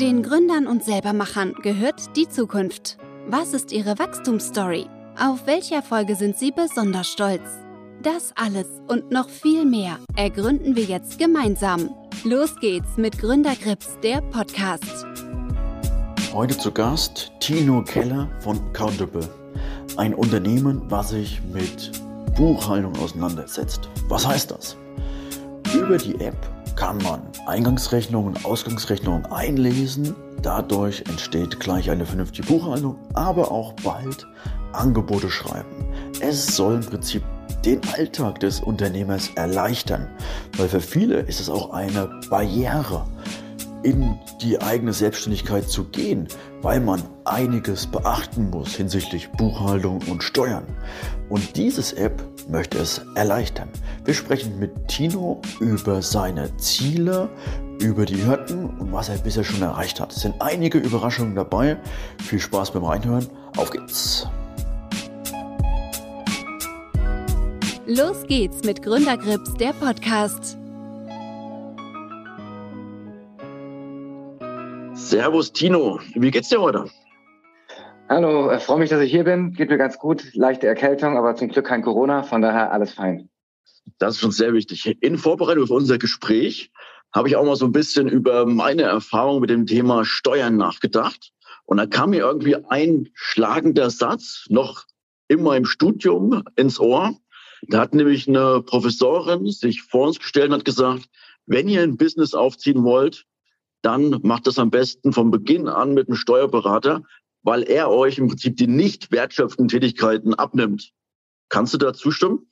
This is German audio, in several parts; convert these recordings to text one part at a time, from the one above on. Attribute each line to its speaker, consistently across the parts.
Speaker 1: Den Gründern und Selbermachern gehört die Zukunft. Was ist ihre Wachstumsstory? Auf welche Erfolge sind sie besonders stolz? Das alles und noch viel mehr ergründen wir jetzt gemeinsam. Los geht's mit Gründergrips, der Podcast.
Speaker 2: Heute zu Gast Tino Keller von Countable. Ein Unternehmen, was sich mit Buchhaltung auseinandersetzt. Was heißt das? Über die App kann man Eingangsrechnungen und Ausgangsrechnungen einlesen. Dadurch entsteht gleich eine vernünftige Buchhaltung, aber auch bald Angebote schreiben. Es soll im Prinzip den Alltag des Unternehmers erleichtern, weil für viele ist es auch eine Barriere, in die eigene Selbstständigkeit zu gehen, weil man einiges beachten muss hinsichtlich Buchhaltung und Steuern. Und dieses App möchte es erleichtern. Wir sprechen mit Tino über seine Ziele, über die Hürden und was er bisher schon erreicht hat. Es sind einige Überraschungen dabei. Viel Spaß beim Reinhören. Auf geht's!
Speaker 1: Los geht's mit Gründergrips, der Podcast.
Speaker 2: Servus Tino, wie geht's dir heute?
Speaker 3: Hallo, äh, freue mich, dass ich hier bin. Geht mir ganz gut. Leichte Erkältung, aber zum Glück kein Corona, von daher alles fein.
Speaker 2: Das ist schon sehr wichtig. In Vorbereitung auf unser Gespräch habe ich auch mal so ein bisschen über meine Erfahrung mit dem Thema Steuern nachgedacht. Und da kam mir irgendwie ein schlagender Satz noch in meinem Studium ins Ohr. Da hat nämlich eine Professorin sich vor uns gestellt und hat gesagt, wenn ihr ein Business aufziehen wollt, dann macht das am besten von Beginn an mit einem Steuerberater, weil er euch im Prinzip die nicht wertschöpfenden Tätigkeiten abnimmt. Kannst du da zustimmen?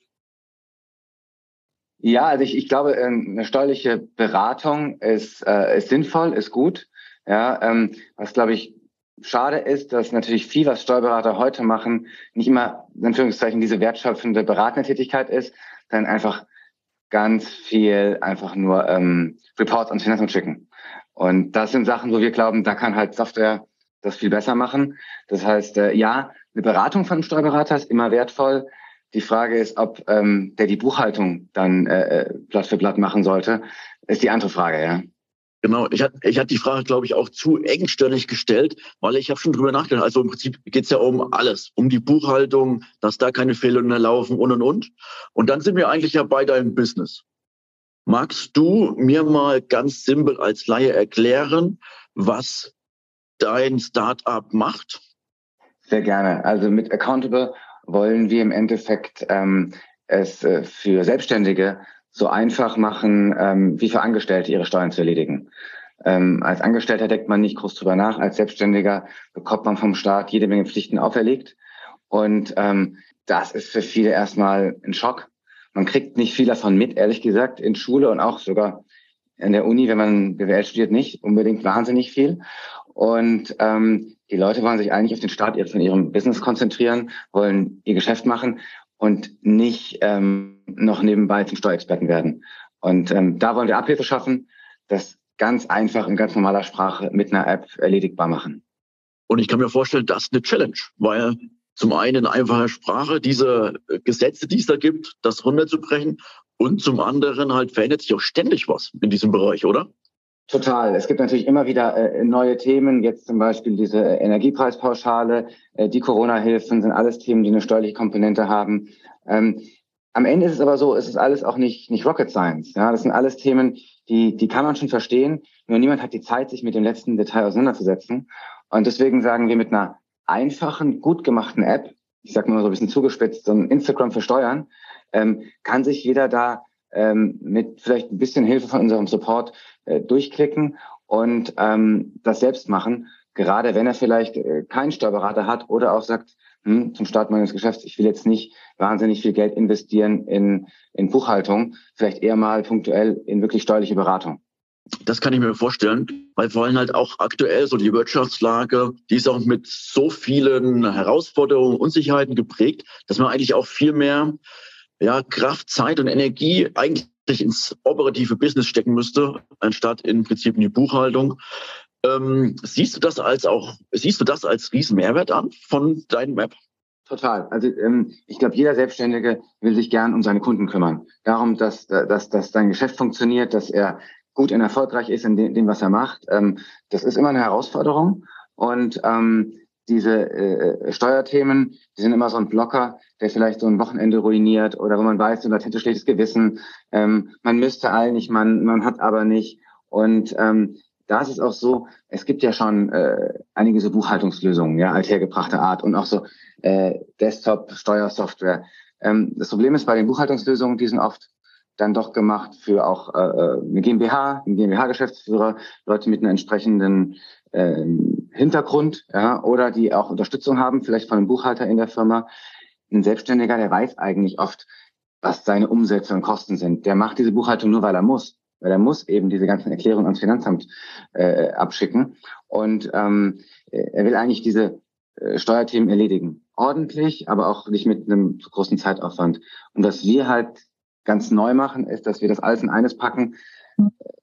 Speaker 3: Ja, also ich, ich glaube, ähm, eine steuerliche Beratung ist, äh, ist sinnvoll, ist gut. Ja, ähm, was glaube ich schade ist, dass natürlich viel, was Steuerberater heute machen, nicht immer in Anführungszeichen diese wertschöpfende beratende Tätigkeit ist, dann einfach ganz viel einfach nur ähm, Reports ans Finanzamt schicken. Und das sind Sachen, wo wir glauben, da kann halt Software das viel besser machen. Das heißt, äh, ja, eine Beratung von einem Steuerberater ist immer wertvoll. Die Frage ist, ob ähm, der die Buchhaltung dann äh, äh Blatt für Blatt machen sollte, ist die andere Frage, ja.
Speaker 2: Genau, ich hatte ich hatte die Frage, glaube ich, auch zu engständig gestellt, weil ich habe schon drüber nachgedacht. Also im Prinzip geht's ja um alles, um die Buchhaltung, dass da keine Fehler mehr laufen und und und. Und dann sind wir eigentlich ja bei deinem Business. Magst du mir mal ganz simpel als Laie erklären, was dein Startup macht?
Speaker 3: Sehr gerne. Also mit Accountable wollen wir im Endeffekt ähm, es äh, für Selbstständige so einfach machen, ähm, wie für Angestellte ihre Steuern zu erledigen. Ähm, als Angestellter denkt man nicht groß drüber nach. Als Selbstständiger bekommt man vom Staat jede Menge Pflichten auferlegt. Und ähm, das ist für viele erstmal ein Schock. Man kriegt nicht viel davon mit, ehrlich gesagt, in Schule und auch sogar in der Uni, wenn man BWL studiert, nicht unbedingt wahnsinnig viel. Und ähm, die Leute wollen sich eigentlich auf den Start von ihrem Business konzentrieren, wollen ihr Geschäft machen und nicht ähm, noch nebenbei zum Steuerexperten werden. Und ähm, da wollen wir Abhilfe schaffen, das ganz einfach in ganz normaler Sprache mit einer App erledigbar machen.
Speaker 2: Und ich kann mir vorstellen, das ist eine Challenge, weil zum einen in einfacher Sprache diese Gesetze, die es da gibt, das runterzubrechen und zum anderen halt verändert sich auch ständig was in diesem Bereich, oder?
Speaker 3: Total. Es gibt natürlich immer wieder äh, neue Themen. Jetzt zum Beispiel diese Energiepreispauschale, äh, die Corona-Hilfen sind alles Themen, die eine steuerliche Komponente haben. Ähm, am Ende ist es aber so, es ist alles auch nicht, nicht Rocket Science. Ja, das sind alles Themen, die, die kann man schon verstehen. Nur niemand hat die Zeit, sich mit dem letzten Detail auseinanderzusetzen. Und deswegen sagen wir mit einer einfachen, gut gemachten App, ich sage mal so ein bisschen zugespitzt, so ein Instagram für Steuern, ähm, kann sich jeder da ähm, mit vielleicht ein bisschen Hilfe von unserem Support äh, durchklicken und ähm, das selbst machen, gerade wenn er vielleicht äh, keinen Steuerberater hat oder auch sagt, hm, zum Start meines Geschäfts, ich will jetzt nicht wahnsinnig viel Geld investieren in, in Buchhaltung, vielleicht eher mal punktuell in wirklich steuerliche Beratung.
Speaker 2: Das kann ich mir vorstellen, weil vor allem halt auch aktuell so die Wirtschaftslage, die ist auch mit so vielen Herausforderungen, Unsicherheiten geprägt, dass man eigentlich auch viel mehr ja, Kraft, Zeit und Energie eigentlich ins operative Business stecken müsste, anstatt im Prinzip in die Buchhaltung. Ähm, siehst du das als auch, siehst du das als riesen Mehrwert an von deinem App?
Speaker 3: Total. Also ähm, ich glaube, jeder Selbstständige will sich gern um seine Kunden kümmern. Darum, dass, dass, dass sein Geschäft funktioniert, dass er gut und erfolgreich ist in dem, dem was er macht. Ähm, das ist immer eine Herausforderung. Und ähm, diese äh, Steuerthemen, die sind immer so ein Blocker, der vielleicht so ein Wochenende ruiniert oder wo man weiß, man hätte schlechtes Gewissen, ähm, man müsste eigentlich, man, man hat aber nicht. Und ähm, da ist es auch so, es gibt ja schon äh, einige so Buchhaltungslösungen, ja, althergebrachter Art und auch so äh, Desktop-Steuersoftware. Ähm, das Problem ist bei den Buchhaltungslösungen, die sind oft dann doch gemacht für auch äh, äh eine GmbH, ein GmbH-Geschäftsführer, Leute mit einem entsprechenden ähm, Hintergrund, ja, oder die auch Unterstützung haben, vielleicht von einem Buchhalter in der Firma. Ein Selbstständiger, der weiß eigentlich oft, was seine Umsätze und Kosten sind. Der macht diese Buchhaltung nur, weil er muss, weil er muss eben diese ganzen Erklärungen ans Finanzamt äh, abschicken. Und ähm, er will eigentlich diese äh, Steuerthemen erledigen. Ordentlich, aber auch nicht mit einem zu großen Zeitaufwand. Und was wir halt ganz neu machen, ist, dass wir das alles in eines packen.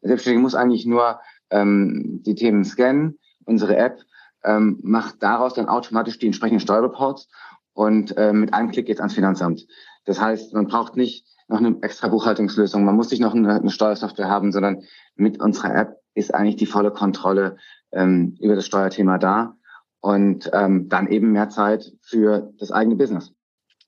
Speaker 3: Selbstständige muss eigentlich nur ähm, die Themen scannen. Unsere App ähm, macht daraus dann automatisch die entsprechenden Steuerreports und äh, mit einem Klick geht's ans Finanzamt. Das heißt, man braucht nicht noch eine extra Buchhaltungslösung, man muss nicht noch eine, eine Steuersoftware haben, sondern mit unserer App ist eigentlich die volle Kontrolle ähm, über das Steuerthema da und ähm, dann eben mehr Zeit für das eigene Business.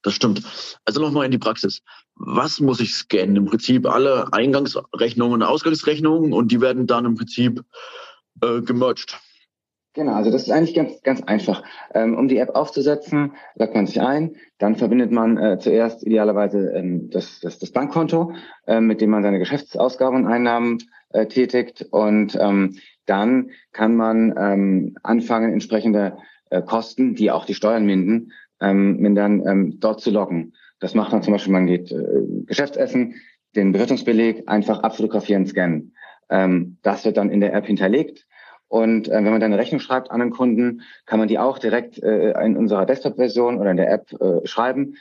Speaker 2: Das stimmt. Also nochmal in die Praxis. Was muss ich scannen? Im Prinzip alle Eingangsrechnungen und Ausgangsrechnungen und die werden dann im Prinzip äh, gemerged.
Speaker 3: Genau, also das ist eigentlich ganz, ganz einfach. Ähm, um die App aufzusetzen, loggt man sich ein, dann verbindet man äh, zuerst idealerweise ähm, das, das, das Bankkonto, äh, mit dem man seine Geschäftsausgaben und Einnahmen äh, tätigt und ähm, dann kann man ähm, anfangen, entsprechende äh, Kosten, die auch die Steuern minden, ähm, mindern, ähm, dort zu loggen. Das macht man zum Beispiel, man geht äh, Geschäftsessen, den Bewirtungsbeleg einfach abfotografieren, scannen. Ähm, das wird dann in der App hinterlegt. Und äh, wenn man dann eine Rechnung schreibt an einen Kunden, kann man die auch direkt äh, in unserer Desktop-Version oder in der App äh, schreiben.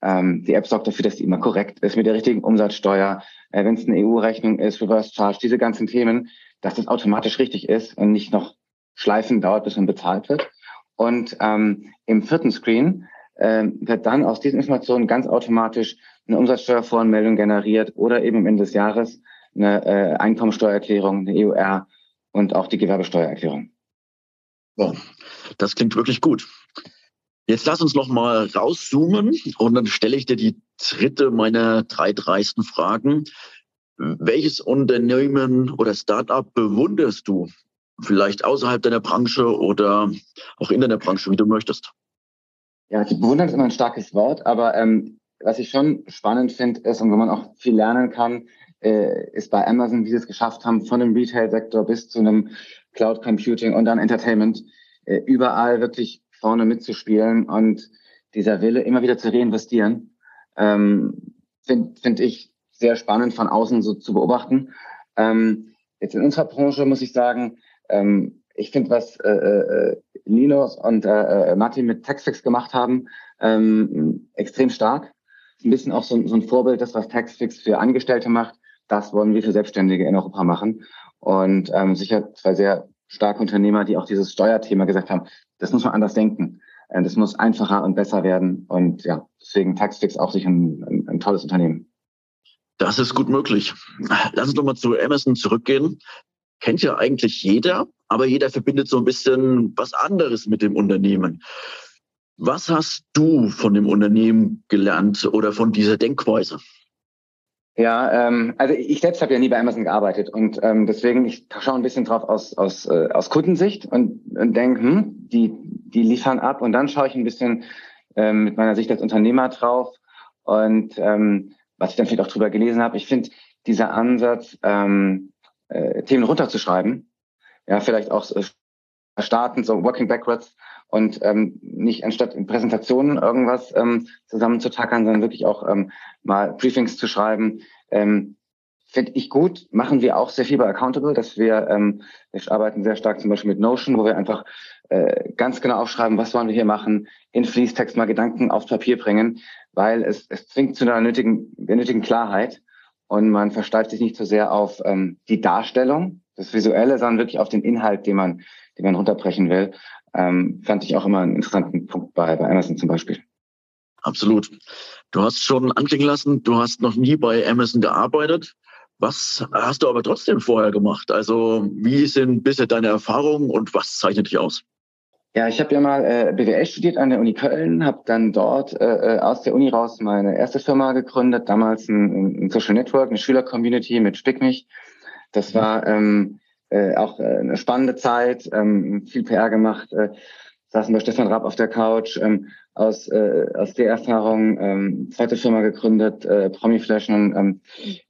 Speaker 3: Ähm, die App sorgt dafür, dass die immer korrekt ist mit der richtigen Umsatzsteuer. Äh, wenn es eine EU-Rechnung ist, Reverse Charge, diese ganzen Themen, dass das automatisch richtig ist und nicht noch schleifen dauert, bis man bezahlt wird. Und ähm, im vierten Screen äh, wird dann aus diesen Informationen ganz automatisch eine Umsatzsteuervoranmeldung generiert oder eben am Ende des Jahres eine äh, Einkommensteuererklärung, eine EUR und auch die Gewerbesteuererklärung.
Speaker 2: Oh, das klingt wirklich gut. Jetzt lass uns noch mal rauszoomen und dann stelle ich dir die dritte meiner drei dreisten Fragen. Welches Unternehmen oder Startup bewunderst du vielleicht außerhalb deiner Branche oder auch in deiner Branche, wie du möchtest.
Speaker 3: Ja, bewundern ist immer ein starkes Wort, aber ähm, was ich schon spannend finde, ist und wo man auch viel lernen kann, äh, ist bei Amazon, wie sie es geschafft haben, von dem Retail-Sektor bis zu einem Cloud Computing und dann Entertainment, äh, überall wirklich vorne mitzuspielen und dieser Wille, immer wieder zu reinvestieren, ähm, finde find ich sehr spannend von außen so zu beobachten. Ähm, jetzt in unserer Branche muss ich sagen, ähm, ich finde, was äh, äh, Linus und äh, äh, Martin mit Taxfix gemacht haben, ähm, extrem stark. Ein bisschen auch so, so ein Vorbild, das, was Taxfix für Angestellte macht, das wollen wir für Selbstständige in Europa machen. Und ähm, sicher zwei sehr starke Unternehmer, die auch dieses Steuerthema gesagt haben, das muss man anders denken. Äh, das muss einfacher und besser werden. Und ja, deswegen Taxfix auch sicher ein, ein, ein tolles Unternehmen.
Speaker 2: Das ist gut möglich. Lass uns nochmal zu Amazon zurückgehen kennt ja eigentlich jeder, aber jeder verbindet so ein bisschen was anderes mit dem Unternehmen. Was hast du von dem Unternehmen gelernt oder von dieser Denkweise?
Speaker 3: Ja, ähm, also ich selbst habe ja nie bei Amazon gearbeitet und ähm, deswegen ich schaue ein bisschen drauf aus aus äh, aus Kundensicht und, und denke, hm, die die liefern ab und dann schaue ich ein bisschen ähm, mit meiner Sicht als Unternehmer drauf und ähm, was ich dann vielleicht auch drüber gelesen habe. Ich finde dieser Ansatz, ähm, äh, Themen runterzuschreiben. Ja, vielleicht auch äh, starten, so working backwards und ähm, nicht anstatt in Präsentationen irgendwas ähm, zusammenzutackern, sondern wirklich auch ähm, mal Briefings zu schreiben. Ähm, Finde ich gut, machen wir auch sehr viel bei Accountable, dass wir, ähm, wir arbeiten sehr stark zum Beispiel mit Notion, wo wir einfach äh, ganz genau aufschreiben, was wollen wir hier machen, in Fließtext mal Gedanken aufs Papier bringen, weil es, es zwingt zu einer nötigen, nötigen Klarheit und man versteift sich nicht so sehr auf ähm, die Darstellung, das Visuelle, sondern wirklich auf den Inhalt, den man, den man runterbrechen will. Ähm, fand ich auch immer einen interessanten Punkt bei, bei Amazon zum Beispiel.
Speaker 2: Absolut. Du hast schon anklingen lassen, du hast noch nie bei Amazon gearbeitet. Was hast du aber trotzdem vorher gemacht? Also wie sind bisher deine Erfahrungen und was zeichnet dich aus?
Speaker 3: Ja, ich habe ja mal äh, BWL studiert an der Uni Köln, habe dann dort äh, äh, aus der Uni raus meine erste Firma gegründet, damals ein, ein Social Network, eine Schüler-Community mit Spick mich. Das war ähm, äh, auch äh, eine spannende Zeit, ähm, viel PR gemacht, äh, saßen bei Stefan Rapp auf der Couch, ähm, aus, äh, aus der Erfahrung ähm, zweite Firma gegründet, äh, Promiflash, ähm,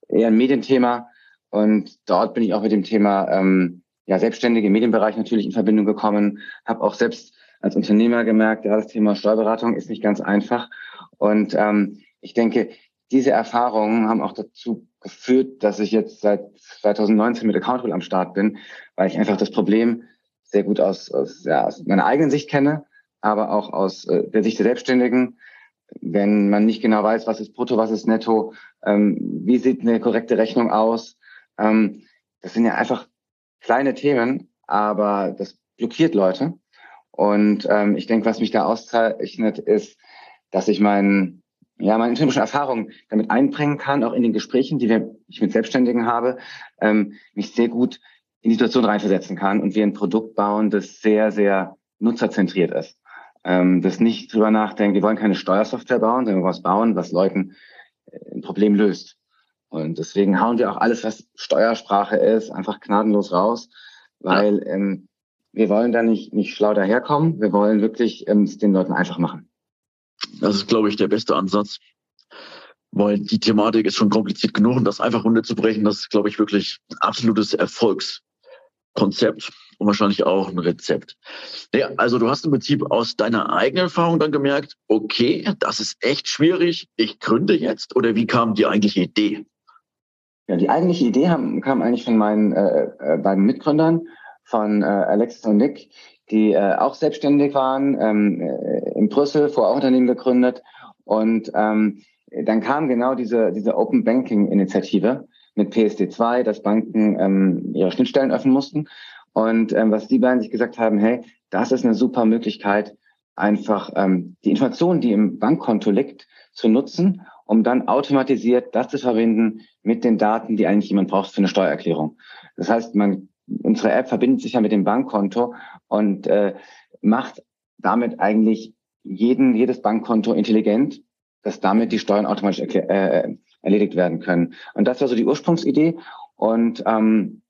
Speaker 3: eher ein Medienthema. Und dort bin ich auch mit dem Thema ähm, ja, Selbstständige im Medienbereich natürlich in Verbindung gekommen, habe auch selbst als Unternehmer gemerkt, ja, das Thema Steuerberatung ist nicht ganz einfach. Und ähm, ich denke, diese Erfahrungen haben auch dazu geführt, dass ich jetzt seit 2019 mit Accountable am Start bin, weil ich einfach das Problem sehr gut aus, aus, ja, aus meiner eigenen Sicht kenne, aber auch aus äh, der Sicht der Selbstständigen. Wenn man nicht genau weiß, was ist brutto, was ist netto, ähm, wie sieht eine korrekte Rechnung aus, ähm, das sind ja einfach kleine Themen, aber das blockiert Leute. Und ähm, ich denke, was mich da auszeichnet, ist, dass ich meinen ja, meine intrinsische Erfahrung damit einbringen kann, auch in den Gesprächen, die wir, ich mit Selbstständigen habe, ähm, mich sehr gut in die Situation reinversetzen kann und wir ein Produkt bauen, das sehr, sehr nutzerzentriert ist. Ähm, das nicht drüber nachdenkt, wir wollen keine Steuersoftware bauen, sondern wir was bauen, was Leuten äh, ein Problem löst. Und deswegen hauen wir auch alles, was Steuersprache ist, einfach gnadenlos raus, weil ja. ähm, wir wollen da nicht, nicht schlau daherkommen. Wir wollen wirklich ähm, es den Leuten einfach machen.
Speaker 2: Das ist, glaube ich, der beste Ansatz. Weil die Thematik ist schon kompliziert genug und das einfach runterzubrechen, das ist, glaube ich, wirklich ein absolutes Erfolgskonzept und wahrscheinlich auch ein Rezept. Ja, also du hast im Prinzip aus deiner eigenen Erfahrung dann gemerkt, okay, das ist echt schwierig, ich gründe jetzt oder wie kam die eigentliche Idee?
Speaker 3: Ja, die eigentliche Idee haben, kam eigentlich von meinen äh, äh, beiden Mitgründern, von äh, Alexis und Nick, die äh, auch selbstständig waren, ähm, äh, in Brüssel, vorher auch Unternehmen gegründet. Und ähm, dann kam genau diese, diese Open Banking Initiative mit PSD2, dass Banken ähm, ihre Schnittstellen öffnen mussten. Und ähm, was die beiden sich gesagt haben, hey, das ist eine super Möglichkeit, einfach ähm, die Information, die im Bankkonto liegt, zu nutzen um dann automatisiert das zu verbinden mit den Daten, die eigentlich jemand braucht für eine Steuererklärung. Das heißt, man, unsere App verbindet sich ja mit dem Bankkonto und äh, macht damit eigentlich jeden, jedes Bankkonto intelligent, dass damit die Steuern automatisch äh, erledigt werden können. Und das war so die Ursprungsidee. Und ähm,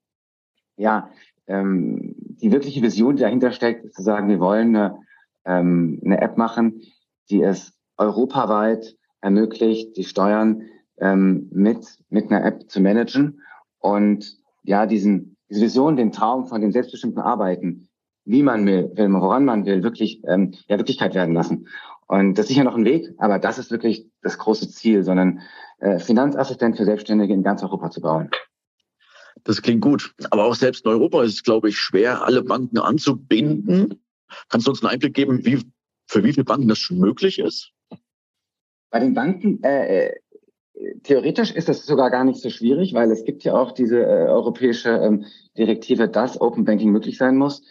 Speaker 3: ja, ähm, die wirkliche Vision, die dahinter steckt, ist zu sagen, wir wollen eine, ähm, eine App machen, die es europaweit ermöglicht, die Steuern ähm, mit, mit einer App zu managen und ja, diesen, diese Vision, den Traum von dem selbstbestimmten Arbeiten, wie man will, woran man will, wirklich ähm, ja, Wirklichkeit werden lassen. Und das ist sicher noch ein Weg, aber das ist wirklich das große Ziel, sondern äh, Finanzassistent für Selbstständige in ganz Europa zu bauen.
Speaker 2: Das klingt gut. Aber auch selbst in Europa ist es, glaube ich, schwer, alle Banken anzubinden. Kannst du uns einen Einblick geben, wie, für wie viele Banken das schon möglich ist?
Speaker 3: Bei den Banken, äh, äh, theoretisch ist das sogar gar nicht so schwierig, weil es gibt ja auch diese äh, europäische ähm, Direktive, dass Open Banking möglich sein muss.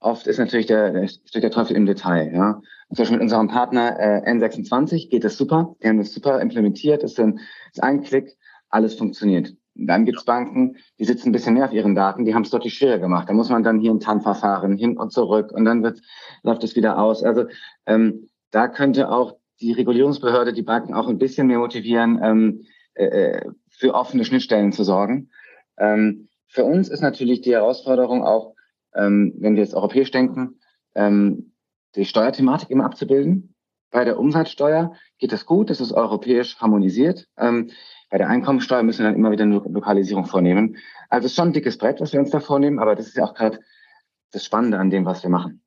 Speaker 3: Oft ist natürlich der, steht der Teufel im Detail. Ja. Zum Beispiel mit unserem Partner äh, N26 geht das super. Die haben das super implementiert. Das ist ein, ist ein Klick, alles funktioniert. Dann gibt's Banken, die sitzen ein bisschen mehr auf ihren Daten, die haben es deutlich schwieriger gemacht. Da muss man dann hier ein TAN-Verfahren hin und zurück und dann wird, läuft es wieder aus. Also ähm, da könnte auch die Regulierungsbehörde die Banken auch ein bisschen mehr motivieren, ähm, äh, äh, für offene Schnittstellen zu sorgen. Ähm, für uns ist natürlich die Herausforderung auch, ähm, wenn wir jetzt europäisch denken, ähm, die Steuerthematik immer abzubilden. Bei der Umsatzsteuer geht das gut, das ist europäisch harmonisiert. Ähm, bei der Einkommensteuer müssen wir dann immer wieder eine Lokalisierung vornehmen. Also es ist schon ein dickes Brett, was wir uns da vornehmen, aber das ist ja auch gerade das Spannende an dem, was wir machen.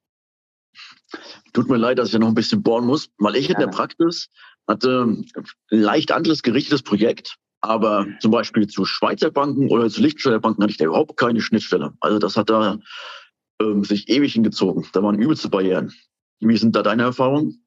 Speaker 2: Tut mir leid, dass ich ja noch ein bisschen bohren muss, weil ich in der Praxis hatte ein leicht anderes gerichtetes Projekt, aber zum Beispiel zu Schweizer Banken oder zu Liechtensteiner Banken hatte ich da überhaupt keine Schnittstelle. Also das hat da ähm, sich ewig hingezogen. Da waren übelste Barrieren. Wie sind da deine Erfahrungen?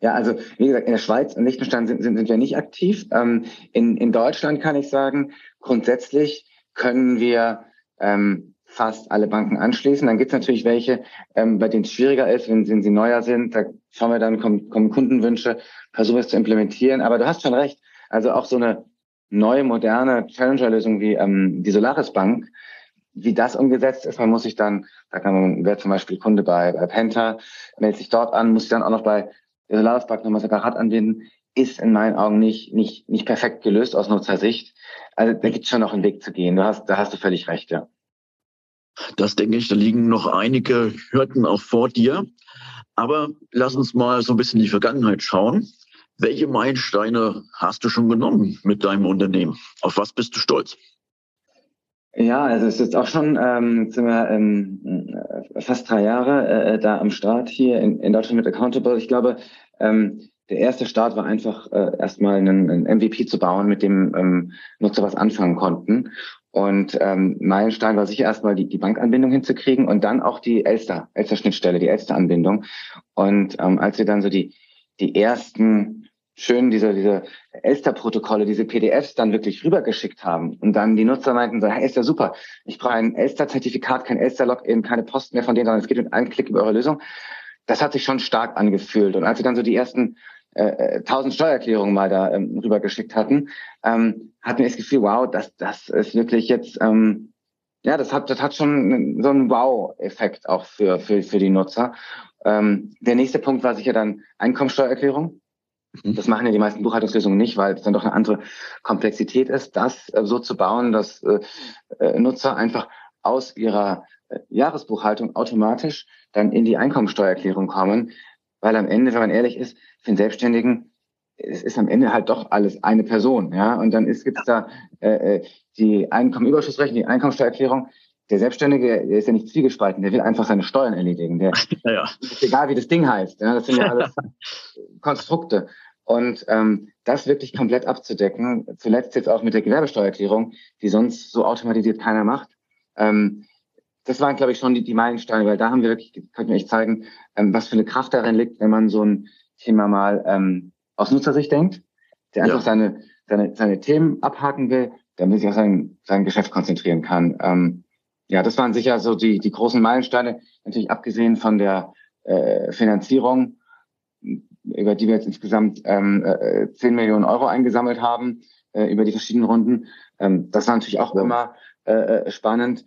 Speaker 3: Ja, also wie gesagt, in der Schweiz und Liechtenstein sind, sind, sind wir nicht aktiv. Ähm, in, in Deutschland kann ich sagen, grundsätzlich können wir ähm, fast alle Banken anschließen. Dann gibt es natürlich welche, ähm, bei denen es schwieriger ist, wenn, wenn sie neuer sind. Da schauen wir dann, kommen, kommen Kundenwünsche, versuchen es zu implementieren. Aber du hast schon recht. Also auch so eine neue, moderne Challenger-Lösungen wie ähm, die Solaris Bank, wie das umgesetzt ist, man muss sich dann, da kann man, wer zum Beispiel Kunde bei, bei Penta, meldet sich dort an, muss sich dann auch noch bei der Solaris Bank nochmal separat anbinden, ist in meinen Augen nicht, nicht, nicht perfekt gelöst aus Nutzersicht. Also da gibt es schon noch einen Weg zu gehen. Du hast, da hast du völlig recht, ja.
Speaker 2: Das denke ich, da liegen noch einige Hürden auch vor dir. Aber lass uns mal so ein bisschen in die Vergangenheit schauen. Welche Meilensteine hast du schon genommen mit deinem Unternehmen? Auf was bist du stolz?
Speaker 3: Ja, also es ist auch schon, ähm, sind wir ähm, fast drei Jahre äh, da am Start hier in, in Deutschland mit Accountable. Ich glaube, ähm, der erste Start war einfach äh, erstmal einen, einen MVP zu bauen, mit dem ähm, Nutzer was anfangen konnten. Und ähm, Meilenstein war sicher erstmal die, die Bankanbindung hinzukriegen und dann auch die Elster, Elster-Schnittstelle, die Elster-Anbindung. Und ähm, als wir dann so die, die ersten schön diese, diese Elster-Protokolle, diese PDFs dann wirklich rübergeschickt haben und dann die Nutzer meinten so, hey, ist ja super, ich brauche ein Elster-Zertifikat, kein Elster-Login, keine Post mehr von denen, sondern es geht mit einem Klick über eure Lösung. Das hat sich schon stark angefühlt. Und als wir dann so die ersten äh, tausend Steuererklärungen mal da ähm, rübergeschickt hatten, ähm, hatten wir das Gefühl, wow, das, das ist wirklich jetzt, ähm, ja, das hat, das hat schon so einen Wow-Effekt auch für, für, für die Nutzer. Ähm, der nächste Punkt war sicher dann Einkommensteuererklärung. Mhm. Das machen ja die meisten Buchhaltungslösungen nicht, weil es dann doch eine andere Komplexität ist, das äh, so zu bauen, dass äh, äh, Nutzer einfach aus ihrer äh, Jahresbuchhaltung automatisch dann in die Einkommensteuererklärung kommen, weil am Ende, wenn man ehrlich ist, für den Selbstständigen, es ist am Ende halt doch alles eine Person, ja. Und dann gibt es da äh, äh, die Einkommenüberschussrechnung, die Einkommensteuererklärung. Der Selbstständige, der ist ja nicht zwiegespalten, der will einfach seine Steuern erledigen. Der, ja. Ist egal, wie das Ding heißt. Ja, das sind ja alles Konstrukte. Und ähm, das wirklich komplett abzudecken, zuletzt jetzt auch mit der Gewerbesteuererklärung, die sonst so automatisiert keiner macht. Ähm, das waren, glaube ich, schon die, die Meilensteine, weil da haben wir wirklich, könnten wir echt zeigen, ähm, was für eine Kraft darin liegt, wenn man so ein Thema mal ähm, aus Nutzersicht denkt, der einfach ja. seine, seine, seine Themen abhaken will, damit sich auf sein, sein Geschäft konzentrieren kann. Ähm, ja, das waren sicher so die, die großen Meilensteine, natürlich abgesehen von der äh, Finanzierung, über die wir jetzt insgesamt ähm, äh, 10 Millionen Euro eingesammelt haben, äh, über die verschiedenen Runden. Ähm, das war natürlich auch ja. immer äh, äh spannend.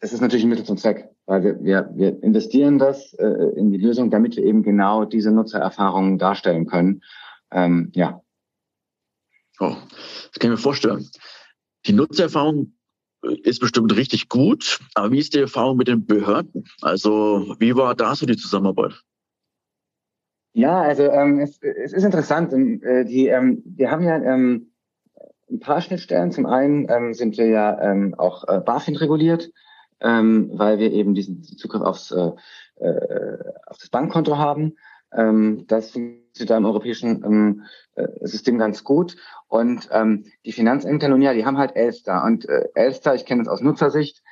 Speaker 3: Das ist natürlich ein Mittel zum Zweck, weil wir, wir, wir investieren das äh, in die Lösung, damit wir eben genau diese Nutzererfahrungen darstellen können. Ähm, ja.
Speaker 2: Oh, das kann ich mir vorstellen. Die Nutzererfahrung äh, ist bestimmt richtig gut, aber wie ist die Erfahrung mit den Behörden? Also wie war da so die Zusammenarbeit?
Speaker 3: Ja, also ähm, es, es ist interessant. Äh, die, ähm, wir haben ja ähm, ein paar Schnittstellen. Zum einen ähm, sind wir ja ähm, auch äh, BaFin reguliert ähm, weil wir eben diesen Zugriff aufs, äh, äh, auf das Bankkonto haben. Ähm, das funktioniert da im europäischen ähm, äh, System ganz gut. Und ähm, die Finanzämter, nun ja, die haben halt Elster. Und äh, Elster, ich kenne es aus Nutzersicht,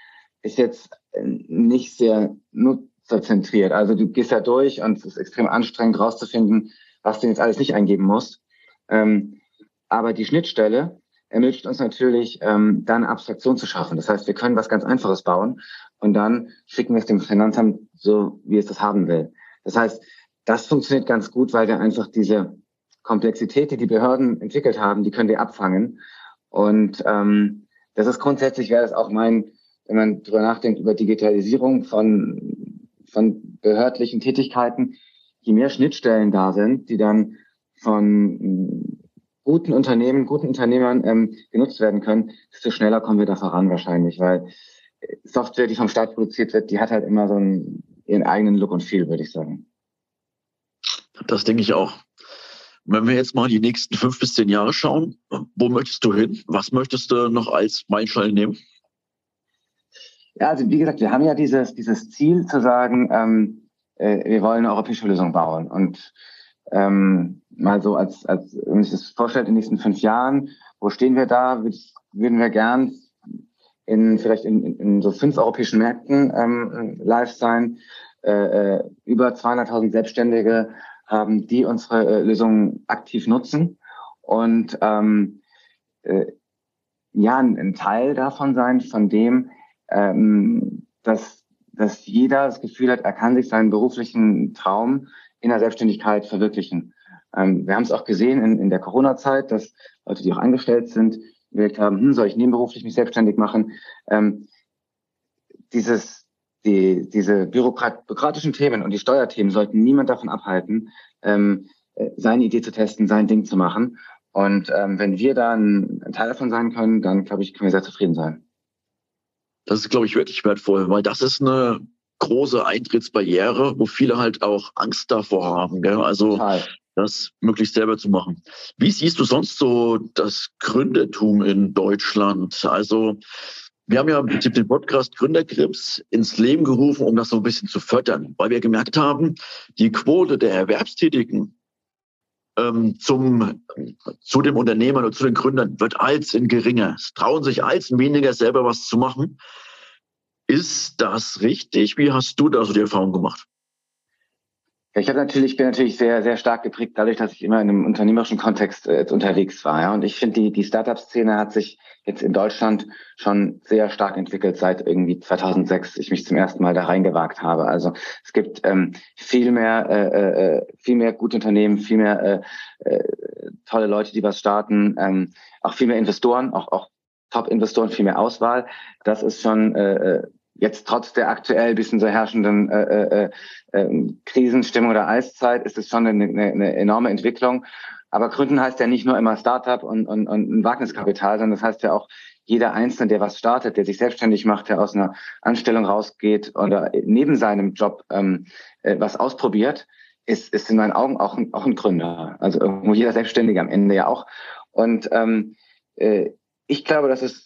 Speaker 3: ist jetzt äh, nicht sehr nutzerzentriert. Also du gehst da durch und es ist extrem anstrengend rauszufinden, was du jetzt alles nicht eingeben musst. Ähm, aber die Schnittstelle, ermöglicht uns natürlich, ähm, dann Abstraktion zu schaffen. Das heißt, wir können was ganz Einfaches bauen und dann schicken wir es dem Finanzamt so, wie es das haben will. Das heißt, das funktioniert ganz gut, weil wir einfach diese Komplexität, die die Behörden entwickelt haben, die können wir abfangen. Und ähm, das ist grundsätzlich, wäre das auch mein, wenn man drüber nachdenkt, über Digitalisierung von, von behördlichen Tätigkeiten, je mehr Schnittstellen da sind, die dann von guten Unternehmen, guten Unternehmern ähm, genutzt werden können, desto schneller kommen wir da voran wahrscheinlich, weil äh, Software, die vom Staat produziert wird, die hat halt immer so einen, ihren eigenen Look und Feel, würde ich sagen.
Speaker 2: Das denke ich auch. Wenn wir jetzt mal die nächsten fünf bis zehn Jahre schauen, wo möchtest du hin? Was möchtest du noch als Meilenstein nehmen?
Speaker 3: Ja, also wie gesagt, wir haben ja dieses, dieses Ziel zu sagen, ähm, äh, wir wollen eine europäische Lösung bauen. Und ähm, mal so als, als wenn man sich das vorstellt in den nächsten fünf Jahren, wo stehen wir da? Würden wir gern in vielleicht in, in, in so fünf europäischen Märkten ähm, live sein, äh, äh über 200.000 Selbstständige haben, die unsere äh, Lösungen aktiv nutzen und ähm, äh, ja ein, ein Teil davon sein, von dem, ähm, dass dass jeder das Gefühl hat, er kann sich seinen beruflichen Traum in der Selbstständigkeit verwirklichen. Ähm, wir haben es auch gesehen in, in der Corona-Zeit, dass Leute, die auch angestellt sind, überlegt haben, hm, soll ich nebenberuflich mich selbstständig machen? Ähm, dieses, die, diese Bürokrat bürokratischen Themen und die Steuerthemen sollten niemand davon abhalten, ähm, äh, seine Idee zu testen, sein Ding zu machen. Und ähm, wenn wir dann ein Teil davon sein können, dann glaube ich, können wir sehr zufrieden sein.
Speaker 2: Das ist, glaube ich, wirklich wertvoll, weil das ist eine große Eintrittsbarriere, wo viele halt auch Angst davor haben. Gell? Also Total. das möglichst selber zu machen. Wie siehst du sonst so das Gründertum in Deutschland? Also wir haben ja im Prinzip den Podcast Gründerkrips ins Leben gerufen, um das so ein bisschen zu fördern, weil wir gemerkt haben, die Quote der Erwerbstätigen ähm, zum, zu dem Unternehmer oder zu den Gründern wird als in geringer. Es trauen sich als weniger selber was zu machen. Ist das richtig? Wie hast du da so die Erfahrung gemacht?
Speaker 3: Ich habe natürlich, bin natürlich sehr, sehr stark geprägt dadurch, dass ich immer in einem unternehmerischen Kontext äh, unterwegs war. Ja. Und ich finde, die, die Startup-Szene hat sich jetzt in Deutschland schon sehr stark entwickelt, seit irgendwie 2006 ich mich zum ersten Mal da reingewagt habe. Also es gibt ähm, viel mehr, äh, äh, viel mehr gute Unternehmen, viel mehr äh, äh, tolle Leute, die was starten, ähm, auch viel mehr Investoren, auch, auch Top-Investoren, viel mehr Auswahl. Das ist schon äh, äh jetzt trotz der aktuell bisschen so herrschenden äh, äh, äh, Krisenstimmung oder Eiszeit ist es schon eine, eine, eine enorme Entwicklung. Aber Gründen heißt ja nicht nur immer Startup und, und, und ein Wagniskapital, sondern das heißt ja auch, jeder Einzelne, der was startet, der sich selbstständig macht, der aus einer Anstellung rausgeht oder neben seinem Job ähm, äh, was ausprobiert, ist, ist in meinen Augen auch ein, auch ein Gründer. Also irgendwo jeder Selbstständige am Ende ja auch. Und ähm, äh, ich glaube, dass es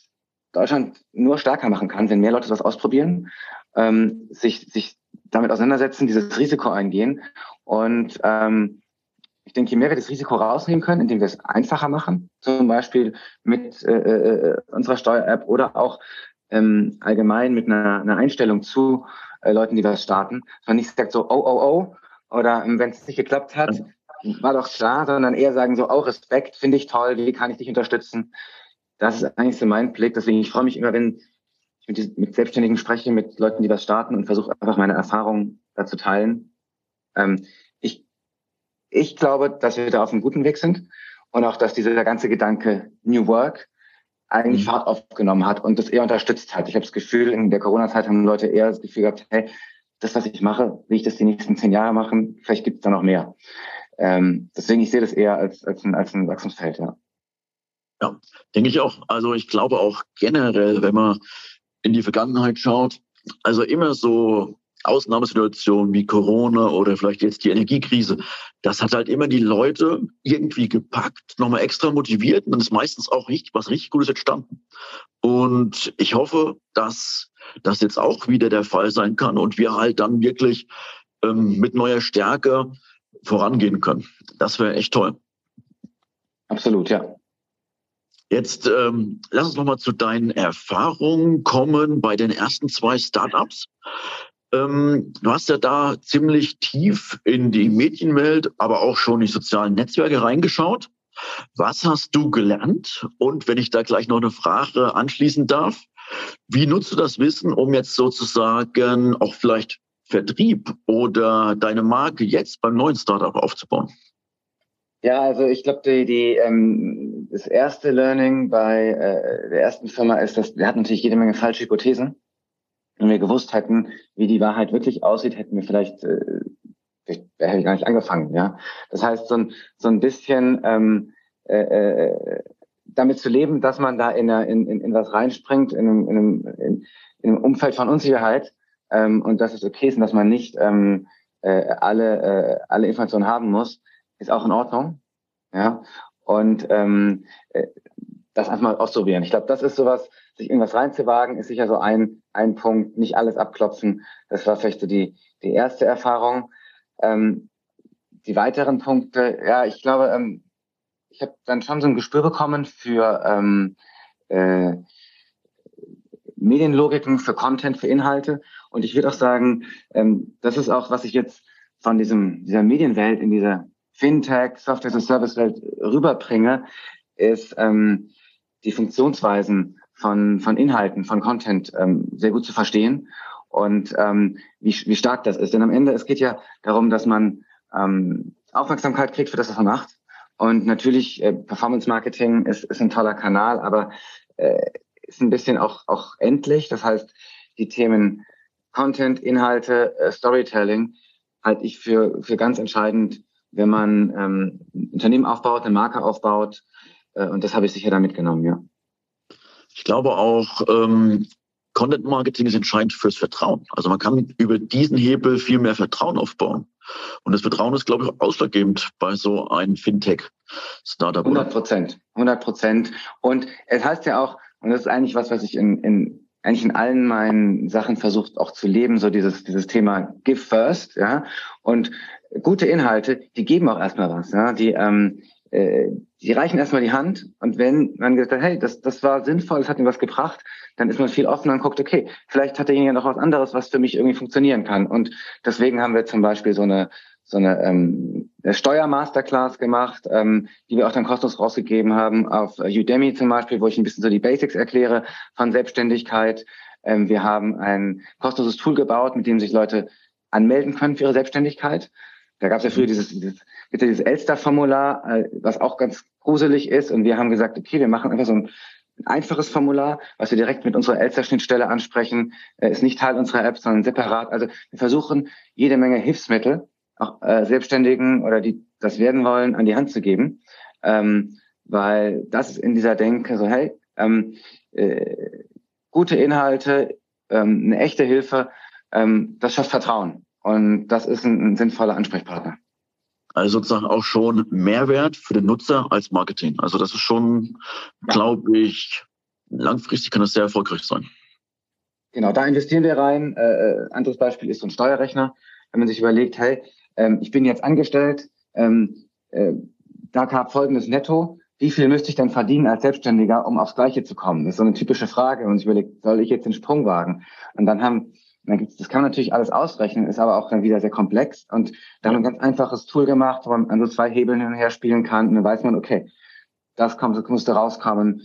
Speaker 3: Deutschland nur stärker machen kann, wenn mehr Leute was ausprobieren, ähm, sich, sich damit auseinandersetzen, dieses Risiko eingehen. Und ähm, ich denke, je mehr wir das Risiko rausnehmen können, indem wir es einfacher machen, zum Beispiel mit äh, äh, unserer Steuer-App oder auch ähm, allgemein mit einer, einer Einstellung zu äh, Leuten, die was starten, man nicht sagt so, oh, oh, oh, oder ähm, wenn es nicht geklappt hat, war doch klar, sondern eher sagen so, oh, Respekt, finde ich toll, wie kann ich dich unterstützen? Das ist eigentlich so mein Blick. Deswegen, ich freue mich immer, wenn ich mit, mit Selbstständigen spreche, mit Leuten, die was starten und versuche einfach meine Erfahrungen da zu teilen. Ähm, ich, ich glaube, dass wir da auf einem guten Weg sind und auch, dass dieser ganze Gedanke New Work eigentlich mhm. Fahrt aufgenommen hat und das eher unterstützt hat. Ich habe das Gefühl, in der Corona-Zeit haben Leute eher das Gefühl gehabt, hey, das, was ich mache, will ich das die nächsten zehn Jahre machen, vielleicht gibt es da noch mehr. Ähm, deswegen, ich sehe das eher als, als, ein, als ein Wachstumsfeld, ja.
Speaker 2: Ja, denke ich auch. Also ich glaube auch generell, wenn man in die Vergangenheit schaut, also immer so Ausnahmesituationen wie Corona oder vielleicht jetzt die Energiekrise, das hat halt immer die Leute irgendwie gepackt, nochmal extra motiviert und dann ist meistens auch richtig, was richtig Gutes entstanden. Und ich hoffe, dass das jetzt auch wieder der Fall sein kann und wir halt dann wirklich ähm, mit neuer Stärke vorangehen können. Das wäre echt toll.
Speaker 3: Absolut, ja.
Speaker 2: Jetzt ähm, lass uns nochmal zu deinen Erfahrungen kommen bei den ersten zwei Startups. Ähm, du hast ja da ziemlich tief in die Medienwelt, aber auch schon in die sozialen Netzwerke reingeschaut. Was hast du gelernt? Und wenn ich da gleich noch eine Frage anschließen darf, wie nutzt du das Wissen, um jetzt sozusagen auch vielleicht Vertrieb oder deine Marke jetzt beim neuen Startup aufzubauen?
Speaker 3: Ja, also ich glaube, die, die, ähm, das erste Learning bei äh, der ersten Firma ist, dass wir hatten natürlich jede Menge falsche Hypothesen. Wenn wir gewusst hätten, wie die Wahrheit wirklich aussieht, hätten wir vielleicht, äh, vielleicht hätte ich gar nicht angefangen. Ja, das heißt so ein so ein bisschen ähm, äh, äh, damit zu leben, dass man da in, in, in, in was reinspringt, in einem, in, einem, in, in einem Umfeld von Unsicherheit ähm, und dass es okay ist dass man nicht ähm, äh, alle äh, alle Informationen haben muss ist auch in Ordnung. Ja. Und ähm, äh, das einfach mal ausprobieren. Ich glaube, das ist sowas, sich irgendwas reinzuwagen, ist sicher so ein, ein Punkt, nicht alles abklopfen. Das war vielleicht so die, die erste Erfahrung. Ähm, die weiteren Punkte, ja, ich glaube, ähm, ich habe dann schon so ein Gespür bekommen für ähm, äh, Medienlogiken, für Content, für Inhalte. Und ich würde auch sagen, ähm, das ist auch, was ich jetzt von diesem, dieser Medienwelt in dieser Fintech, Software as a Service Welt rüberbringe, ist ähm, die Funktionsweisen von, von Inhalten, von Content ähm, sehr gut zu verstehen und ähm, wie, wie stark das ist. Denn am Ende, es geht ja darum, dass man ähm, Aufmerksamkeit kriegt für das, was man macht Und natürlich, äh, Performance Marketing ist, ist ein toller Kanal, aber äh, ist ein bisschen auch, auch endlich. Das heißt, die Themen Content, Inhalte, äh, Storytelling halte ich für, für ganz entscheidend, wenn man ähm, ein Unternehmen aufbaut, eine Marke aufbaut. Äh, und das habe ich sicher da mitgenommen, ja.
Speaker 2: Ich glaube auch, ähm, Content Marketing ist entscheidend fürs Vertrauen. Also man kann über diesen Hebel viel mehr Vertrauen aufbauen. Und das Vertrauen ist, glaube ich, ausschlaggebend bei so einem Fintech-Startup.
Speaker 3: 100 Prozent, 100 Prozent. Und es heißt ja auch, und das ist eigentlich was, was ich in, in eigentlich in allen meinen Sachen versucht auch zu leben, so dieses, dieses Thema Give First, ja. Und gute Inhalte, die geben auch erstmal was, ja. Die, ähm, äh, die reichen erstmal die Hand und wenn man gesagt hat, hey, das, das war sinnvoll, das hat mir was gebracht, dann ist man viel offener und guckt, okay, vielleicht hat derjenige noch was anderes, was für mich irgendwie funktionieren kann. Und deswegen haben wir zum Beispiel so eine so eine, ähm, Steuermasterclass gemacht, ähm, die wir auch dann kostenlos rausgegeben haben auf Udemy zum Beispiel, wo ich ein bisschen so die Basics erkläre von Selbstständigkeit. Ähm, wir haben ein kostenloses Tool gebaut, mit dem sich Leute anmelden können für ihre Selbstständigkeit. Da gab es ja früher dieses, dieses, dieses Elster-Formular, äh, was auch ganz gruselig ist. Und wir haben gesagt, okay, wir machen einfach so ein einfaches Formular, was wir direkt mit unserer Elster-Schnittstelle ansprechen, äh, ist nicht Teil unserer App, sondern separat. Also wir versuchen jede Menge Hilfsmittel auch äh, Selbstständigen oder die das werden wollen, an die Hand zu geben. Ähm, weil das ist in dieser Denke so, hey, ähm, äh, gute Inhalte, ähm, eine echte Hilfe, ähm, das schafft Vertrauen. Und das ist ein, ein sinnvoller Ansprechpartner.
Speaker 2: Also sozusagen auch schon Mehrwert für den Nutzer als Marketing. Also das ist schon, ja. glaube ich, langfristig kann das sehr erfolgreich sein.
Speaker 3: Genau, da investieren wir rein. Äh, äh anderes Beispiel ist so ein Steuerrechner. Wenn man sich überlegt, hey, ähm, ich bin jetzt angestellt, ähm, äh, da gab folgendes Netto, wie viel müsste ich denn verdienen als Selbstständiger, um aufs Gleiche zu kommen? Das ist so eine typische Frage. Und ich überlege, soll ich jetzt den Sprung wagen? Und dann haben, das kann man natürlich alles ausrechnen, ist aber auch dann wieder sehr komplex. Und da haben wir ein ganz einfaches Tool gemacht, wo man an so zwei Hebeln hin und her spielen kann. Und dann weiß man, okay, das kommt, das musste rauskommen,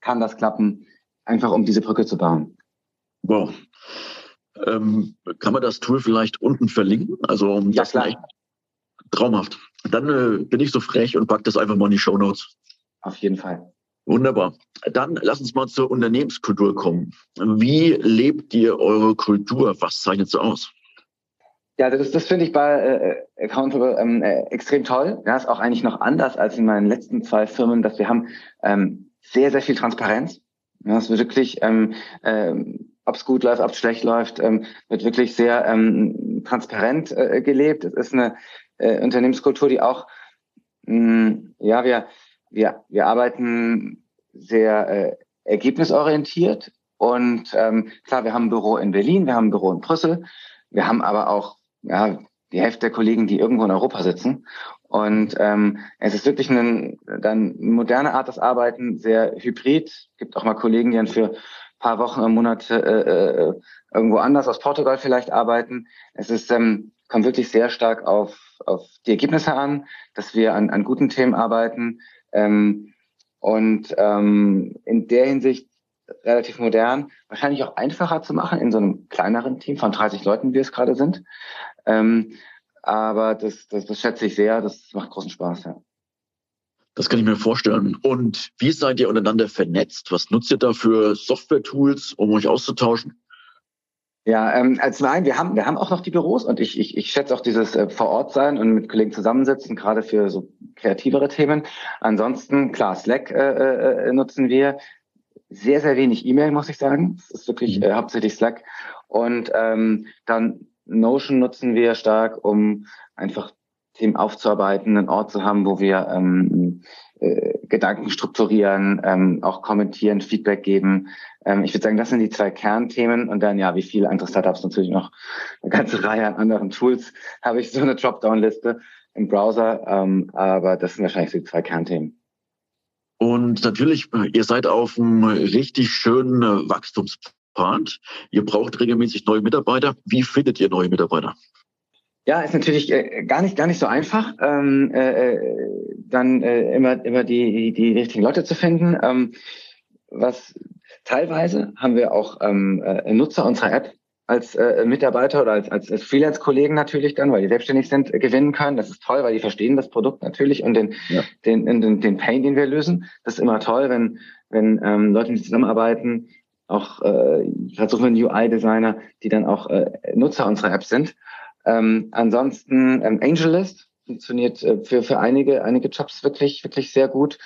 Speaker 3: kann das klappen, einfach um diese Brücke zu bauen.
Speaker 2: Wow. Ähm, kann man das Tool vielleicht unten verlinken? Also
Speaker 3: ja, das klar.
Speaker 2: traumhaft. Dann äh, bin ich so frech und pack das einfach mal in die Show Notes.
Speaker 3: Auf jeden Fall.
Speaker 2: Wunderbar. Dann lass uns mal zur Unternehmenskultur kommen. Wie lebt ihr eure Kultur? Was zeichnet sie aus?
Speaker 3: Ja, das, das finde ich bei äh, Accountable ähm, äh, extrem toll. Ja, ist auch eigentlich noch anders als in meinen letzten zwei Firmen, dass wir haben ähm, sehr, sehr viel Transparenz. Ja, es wird wirklich ähm, ähm, ob es gut läuft, ob es schlecht läuft, ähm, wird wirklich sehr ähm, transparent äh, gelebt. Es ist eine äh, Unternehmenskultur, die auch, mh, mm, ja, wir, wir, wir arbeiten sehr äh, ergebnisorientiert. Und ähm, klar, wir haben ein Büro in Berlin, wir haben ein Büro in Brüssel, wir haben aber auch ja, die Hälfte der Kollegen, die irgendwo in Europa sitzen. Und ähm, es ist wirklich eine dann moderne Art des Arbeiten, sehr hybrid. Es gibt auch mal Kollegen, die dann für paar Wochen im Monat äh, äh, irgendwo anders aus Portugal vielleicht arbeiten. Es ist ähm, kommt wirklich sehr stark auf, auf die Ergebnisse an, dass wir an, an guten Themen arbeiten ähm, und ähm, in der Hinsicht relativ modern, wahrscheinlich auch einfacher zu machen in so einem kleineren Team von 30 Leuten, wie es gerade sind. Ähm, aber das, das, das schätze ich sehr, das macht großen Spaß, ja.
Speaker 2: Das kann ich mir vorstellen. Und wie seid ihr untereinander vernetzt? Was nutzt ihr da für Software-Tools, um euch auszutauschen?
Speaker 3: Ja, ähm, als nein, wir haben, wir haben auch noch die Büros und ich, ich, ich schätze auch dieses äh, vor Ort sein und mit Kollegen zusammensitzen, gerade für so kreativere Themen. Ansonsten, klar, Slack äh, äh, nutzen wir. Sehr, sehr wenig E-Mail, muss ich sagen. Es ist wirklich mhm. äh, hauptsächlich Slack. Und ähm, dann Notion nutzen wir stark, um einfach Themen aufzuarbeiten, einen Ort zu haben, wo wir ähm, äh, Gedanken strukturieren, ähm, auch kommentieren, Feedback geben. Ähm, ich würde sagen, das sind die zwei Kernthemen und dann ja, wie viele andere Startups natürlich noch eine ganze Reihe an anderen Tools habe ich so eine Dropdown-Liste im Browser, ähm, aber das sind wahrscheinlich so die zwei Kernthemen.
Speaker 2: Und natürlich, ihr seid auf einem richtig schönen Wachstumspfad. Ihr braucht regelmäßig neue Mitarbeiter. Wie findet ihr neue Mitarbeiter?
Speaker 3: Ja, ist natürlich äh, gar nicht gar nicht so einfach, ähm, äh, äh, dann äh, immer immer die die richtigen Leute zu finden. Ähm, was teilweise haben wir auch ähm, äh, Nutzer unserer App, als äh, Mitarbeiter oder als, als, als Freelance-Kollegen natürlich dann, weil die selbstständig sind, äh, gewinnen können. Das ist toll, weil die verstehen das Produkt natürlich und den, ja. den, den, den Pain, den wir lösen. Das ist immer toll, wenn, wenn ähm, Leute mit zusammenarbeiten, auch äh, versuchen UI-Designer, die dann auch äh, Nutzer unserer App sind. Ähm, ansonsten ähm, AngelList funktioniert äh, für, für einige, einige Jobs wirklich, wirklich sehr gut.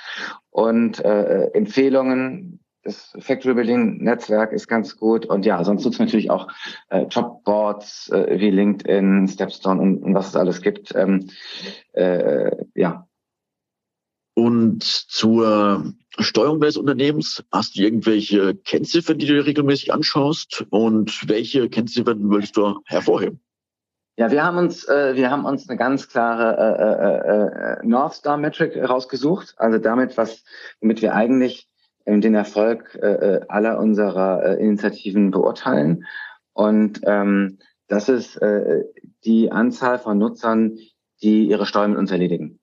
Speaker 3: Und äh, Empfehlungen, das Factory Building Netzwerk ist ganz gut. Und ja, sonst nutzt natürlich auch äh, Jobboards äh, wie LinkedIn, Stepstone und, und was es alles gibt. Ähm, äh, ja.
Speaker 2: Und zur Steuerung des Unternehmens, hast du irgendwelche Kennziffern, die du regelmäßig anschaust? Und welche Kennziffern würdest du hervorheben?
Speaker 3: Ja, wir haben uns, äh, wir haben uns eine ganz klare äh, äh, äh, North Star Metric rausgesucht. Also damit, was, womit wir eigentlich den Erfolg äh, äh, aller unserer äh, Initiativen beurteilen. Und ähm, das ist äh, die Anzahl von Nutzern, die ihre Steuern mit uns erledigen.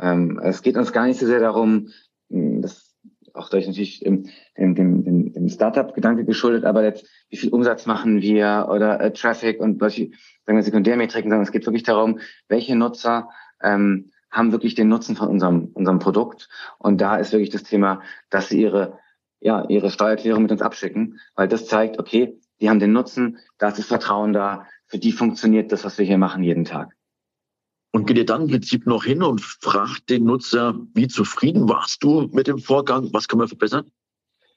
Speaker 3: Ähm, es geht uns gar nicht so sehr darum, das auch durch natürlich dem, dem, dem, dem Startup-Gedanke geschuldet, aber jetzt, wie viel Umsatz machen wir oder äh, Traffic und solche sagen wir Sekundärmetriken, sondern es geht wirklich darum, welche Nutzer ähm, haben wirklich den Nutzen von unserem, unserem Produkt. Und da ist wirklich das Thema, dass sie ihre, ja, ihre Steuererklärung mit uns abschicken, weil das zeigt, okay, die haben den Nutzen, da ist das Vertrauen da, für die funktioniert das, was wir hier machen, jeden Tag.
Speaker 2: Und geht ihr dann im Prinzip noch hin und fragt den Nutzer, wie zufrieden warst du mit dem Vorgang? Was kann man verbessern?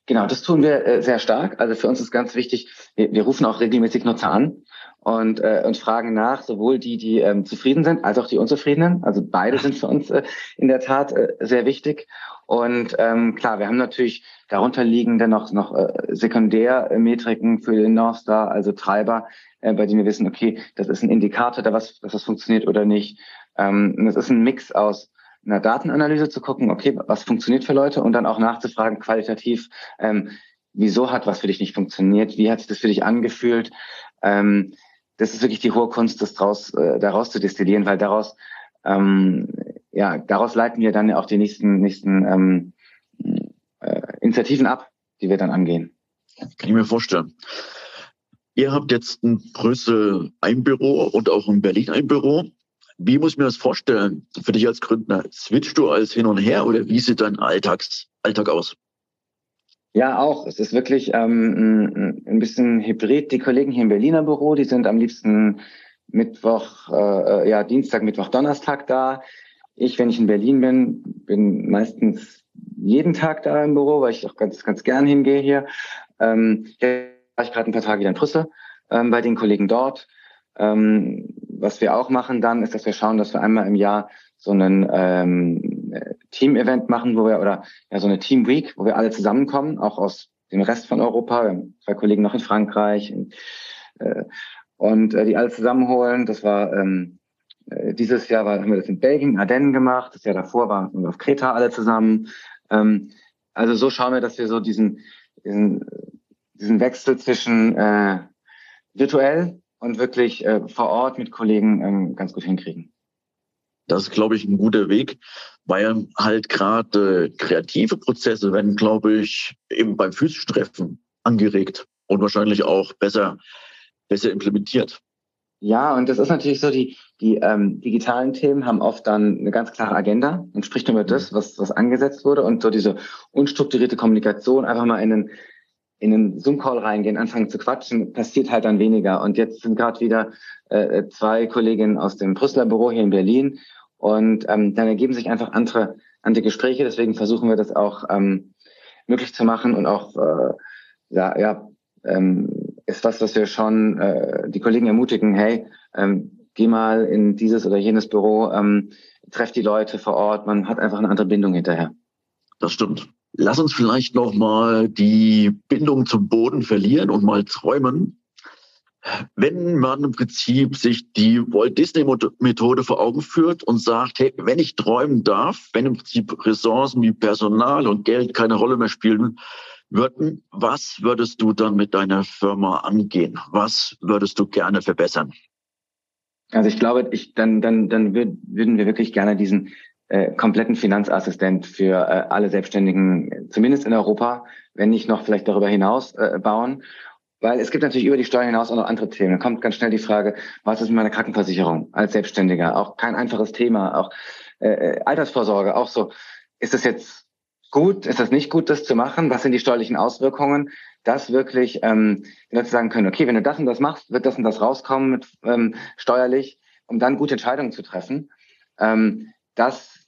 Speaker 3: Genau, das tun wir äh, sehr stark. Also für uns ist ganz wichtig, wir, wir rufen auch regelmäßig Nutzer an und, äh, und fragen nach, sowohl die, die ähm, zufrieden sind, als auch die Unzufriedenen. Also beide sind für uns äh, in der Tat äh, sehr wichtig. Und ähm, klar, wir haben natürlich darunter liegende noch, noch äh, Sekundärmetriken für den North Star, also Treiber, äh, bei denen wir wissen, okay, das ist ein Indikator, da was, dass das funktioniert oder nicht. Ähm, das ist ein Mix aus einer Datenanalyse zu gucken, okay, was funktioniert für Leute und dann auch nachzufragen, qualitativ, ähm, wieso hat was für dich nicht funktioniert, wie hat sich das für dich angefühlt. Ähm, das ist wirklich die hohe Kunst, das draus, äh, daraus zu destillieren, weil daraus, ähm, ja, daraus leiten wir dann auch die nächsten, nächsten ähm, äh, Initiativen ab, die wir dann angehen.
Speaker 2: Kann ich mir vorstellen. Ihr habt jetzt in Brüssel ein Büro und auch in Berlin ein Büro. Wie muss ich mir das vorstellen für dich als Gründer? Switchst du alles hin und her oder wie sieht dein Alltags, Alltag aus?
Speaker 3: Ja, auch. Es ist wirklich ähm, ein bisschen hybrid. Die Kollegen hier im Berliner Büro, die sind am liebsten Mittwoch, äh, ja, Dienstag, Mittwoch, Donnerstag da. Ich, wenn ich in Berlin bin, bin meistens jeden Tag da im Büro, weil ich auch ganz, ganz gern hingehe hier. Ähm, jetzt war ich gerade ein paar Tage wieder in Brüssel ähm, bei den Kollegen dort. Ähm, was wir auch machen dann, ist, dass wir schauen, dass wir einmal im Jahr so einen ähm, Team-Event machen, wo wir, oder ja, so eine Team Week, wo wir alle zusammenkommen, auch aus dem Rest von Europa. Wir haben zwei Kollegen noch in Frankreich und, äh, und äh, die alle zusammenholen. Das war ähm, äh, dieses Jahr war, haben wir das in Belgien, Ardennen gemacht. Das Jahr davor waren wir auf Kreta alle zusammen. Ähm, also so schauen wir, dass wir so diesen, diesen, diesen Wechsel zwischen äh, virtuell und wirklich äh, vor Ort mit Kollegen ähm, ganz gut hinkriegen.
Speaker 2: Das ist, glaube ich, ein guter Weg, weil halt gerade kreative Prozesse werden, glaube ich, eben beim physischen Treffen angeregt und wahrscheinlich auch besser, besser implementiert.
Speaker 3: Ja, und das ist natürlich so, die, die ähm, digitalen Themen haben oft dann eine ganz klare Agenda und spricht nur über das, was, was angesetzt wurde und so diese unstrukturierte Kommunikation, einfach mal in einen, in einen Zoom-Call reingehen, anfangen zu quatschen, passiert halt dann weniger. Und jetzt sind gerade wieder äh, zwei Kolleginnen aus dem Brüsseler Büro hier in Berlin und ähm, dann ergeben sich einfach andere, andere Gespräche. Deswegen versuchen wir das auch ähm, möglich zu machen und auch, äh, ja, ja ähm, ist was, was wir schon äh, die Kollegen ermutigen, hey, ähm, geh mal in dieses oder jenes Büro, ähm, treff die Leute vor Ort, man hat einfach eine andere Bindung hinterher.
Speaker 2: Das stimmt. Lass uns vielleicht noch mal die Bindung zum Boden verlieren und mal träumen wenn man im Prinzip sich die Walt Disney Methode vor Augen führt und sagt, hey, wenn ich träumen darf, wenn im Prinzip Ressourcen wie Personal und Geld keine Rolle mehr spielen würden, was würdest du dann mit deiner Firma angehen? Was würdest du gerne verbessern?
Speaker 3: Also ich glaube, ich, dann, dann, dann würden wir wirklich gerne diesen äh, kompletten Finanzassistent für äh, alle Selbstständigen, zumindest in Europa, wenn nicht noch vielleicht darüber hinaus äh, bauen Weil es gibt natürlich über die Steuern hinaus auch noch andere Themen. Da kommt ganz schnell die Frage, was ist mit meiner Krankenversicherung als Selbstständiger? Auch kein einfaches Thema. Auch äh, äh Altersvorsorge, auch so. Ist das jetzt gut? Ist das nicht gut, das zu machen? Was sind die steuerlichen Auswirkungen? Das wirklich, ähm, die Leute sagen können, okay, wenn du das und das machst, wird das und das rauskommen mit ähm, steuerlich, um dann gute Entscheidungen zu treffen. Ähm, das,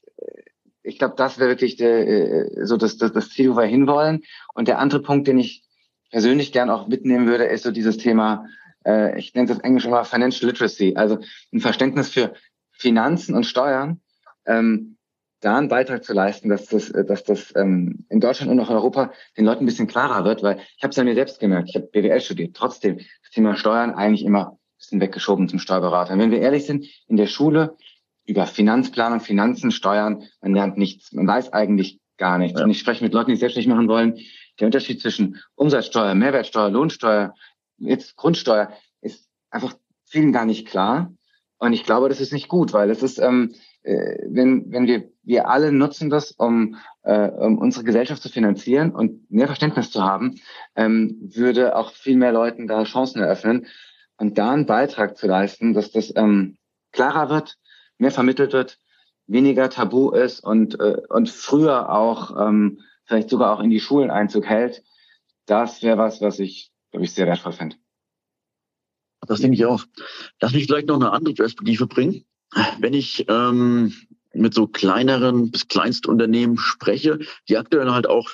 Speaker 3: ich glaube, das wäre wirklich de, äh, so das, das, das Ziel, wo wir hinwollen. Und der andere Punkt, den ich persönlich gern auch mitnehmen würde, ist so dieses Thema, äh, ich nenne das Englisch immer Financial Literacy, also ein Verständnis für Finanzen und Steuern, ähm, da einen Beitrag zu leisten, dass das, dass das ähm, in Deutschland und auch in Europa den Leuten ein bisschen klarer wird, weil ich habe es ja mir selbst gemerkt, ich habe BWL studiert, trotzdem das Thema Steuern eigentlich immer ein bisschen weggeschoben zum Steuerberater. Und wenn wir ehrlich sind, in der Schule über Finanzplanung, Finanzen, Steuern, man lernt nichts, man weiß eigentlich gar nichts. Ja. Und ich spreche mit Leuten, die es selbstständig machen wollen, der Unterschied zwischen Umsatzsteuer, Mehrwertsteuer, Lohnsteuer, jetzt Grundsteuer ist einfach vielen gar nicht klar. Und ich glaube, das ist nicht gut, weil es ist, ähm, äh, wenn, wenn wir, wir alle nutzen das, um, äh, um unsere Gesellschaft zu finanzieren und mehr Verständnis zu haben, ähm, würde auch viel mehr Leuten da Chancen eröffnen und da einen Beitrag zu leisten, dass das ähm, klarer wird, mehr vermittelt wird, weniger tabu ist und, äh, und früher auch ähm, vielleicht sogar auch in die Schulen Einzug hält, das wäre was, was ich, glaube ich, sehr wertvoll fände.
Speaker 2: Das denke ich auch. Lass mich vielleicht noch eine andere Perspektive bringen. Wenn ich ähm, mit so kleineren bis Kleinstunternehmen spreche, die aktuell halt auch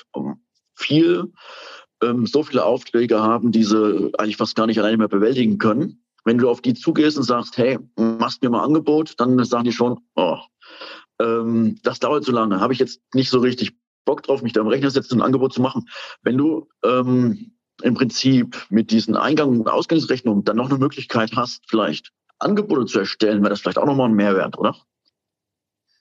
Speaker 2: viel, ähm, so viele Aufträge haben, die sie eigentlich fast gar nicht alleine mehr bewältigen können. Wenn du auf die zugehst und sagst, hey, machst mir mal Angebot, dann sagen die schon, oh, ähm, das dauert so lange, habe ich jetzt nicht so richtig Bock drauf, mich da am Rechner setzen und ein Angebot zu machen. Wenn du ähm, im Prinzip mit diesen Eingang- und Ausgangsrechnungen dann noch eine Möglichkeit hast, vielleicht Angebote zu erstellen, wäre das vielleicht auch nochmal ein Mehrwert, oder?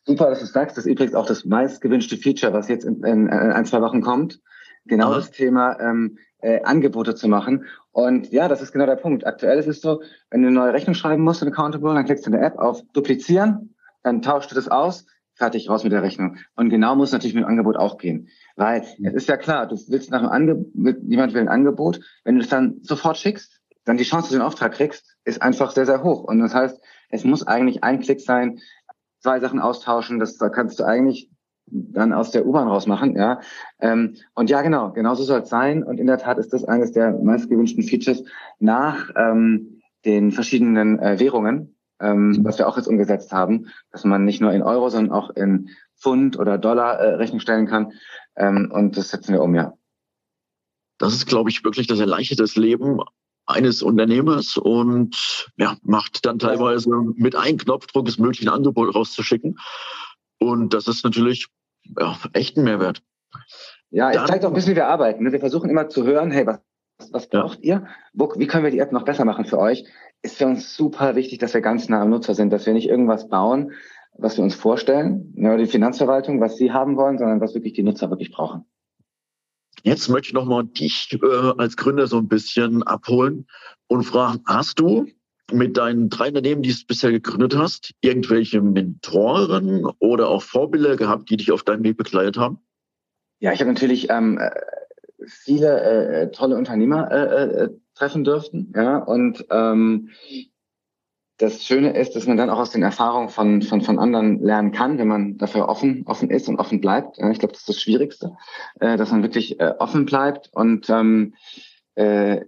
Speaker 3: Super, dass du sagst. Das ist übrigens auch das meistgewünschte Feature, was jetzt in, in, in ein, zwei Wochen kommt. Genau Aha. das Thema ähm, äh, Angebote zu machen. Und ja, das ist genau der Punkt. Aktuell ist es so, wenn du eine neue Rechnung schreiben musst in Accountable, dann klickst du in der App auf Duplizieren, dann tauschst du das aus, fertig raus mit der Rechnung. Und genau muss natürlich mit dem Angebot auch gehen. Weil es ist ja klar, du willst nach einem Angebot, jemand will ein Angebot, wenn du das dann sofort schickst, dann die Chance, dass du den Auftrag kriegst, ist einfach sehr, sehr hoch. Und das heißt, es muss eigentlich ein Klick sein, zwei Sachen austauschen, das da kannst du eigentlich dann aus der U-Bahn rausmachen, ja. Ähm, und ja, genau, genauso soll es sein. Und in der Tat ist das eines der meistgewünschten Features nach ähm, den verschiedenen äh, Währungen, ähm, was wir auch jetzt umgesetzt haben, dass man nicht nur in Euro, sondern auch in Pfund oder Dollar äh, Rechnung stellen kann. Ähm, und das setzen wir um, ja.
Speaker 2: Das ist, glaube ich, wirklich das erleichtert das Leben eines Unternehmers und ja, macht dann teilweise mit einem Knopfdruck es möglich, ein Angebot rauszuschicken. Und das ist natürlich ja, echt ein Mehrwert.
Speaker 3: Ja, es zeigt auch ein bisschen, wie wir arbeiten. Ne? Wir versuchen immer zu hören, hey, was, was braucht ja. ihr? Wie können wir die App noch besser machen für euch? Ist für uns super wichtig, dass wir ganz nah am Nutzer sind, dass wir nicht irgendwas bauen, was wir uns vorstellen, ja, die Finanzverwaltung, was sie haben wollen, sondern was wirklich die Nutzer wirklich brauchen.
Speaker 2: Jetzt möchte ich nochmal dich äh, als Gründer so ein bisschen abholen und fragen, hast du mit deinen drei Unternehmen, die du bisher gegründet hast, irgendwelche Mentoren oder auch Vorbilder gehabt, die dich auf deinem Weg begleitet haben?
Speaker 3: Ja, ich habe natürlich ähm, äh, viele äh, tolle Unternehmer äh, äh, treffen dürften. Ja, und ähm, das Schöne ist, dass man dann auch aus den Erfahrungen von, von, von anderen lernen kann, wenn man dafür offen, offen ist und offen bleibt. Ich glaube, das ist das Schwierigste, äh, dass man wirklich äh, offen bleibt. Und ähm, äh,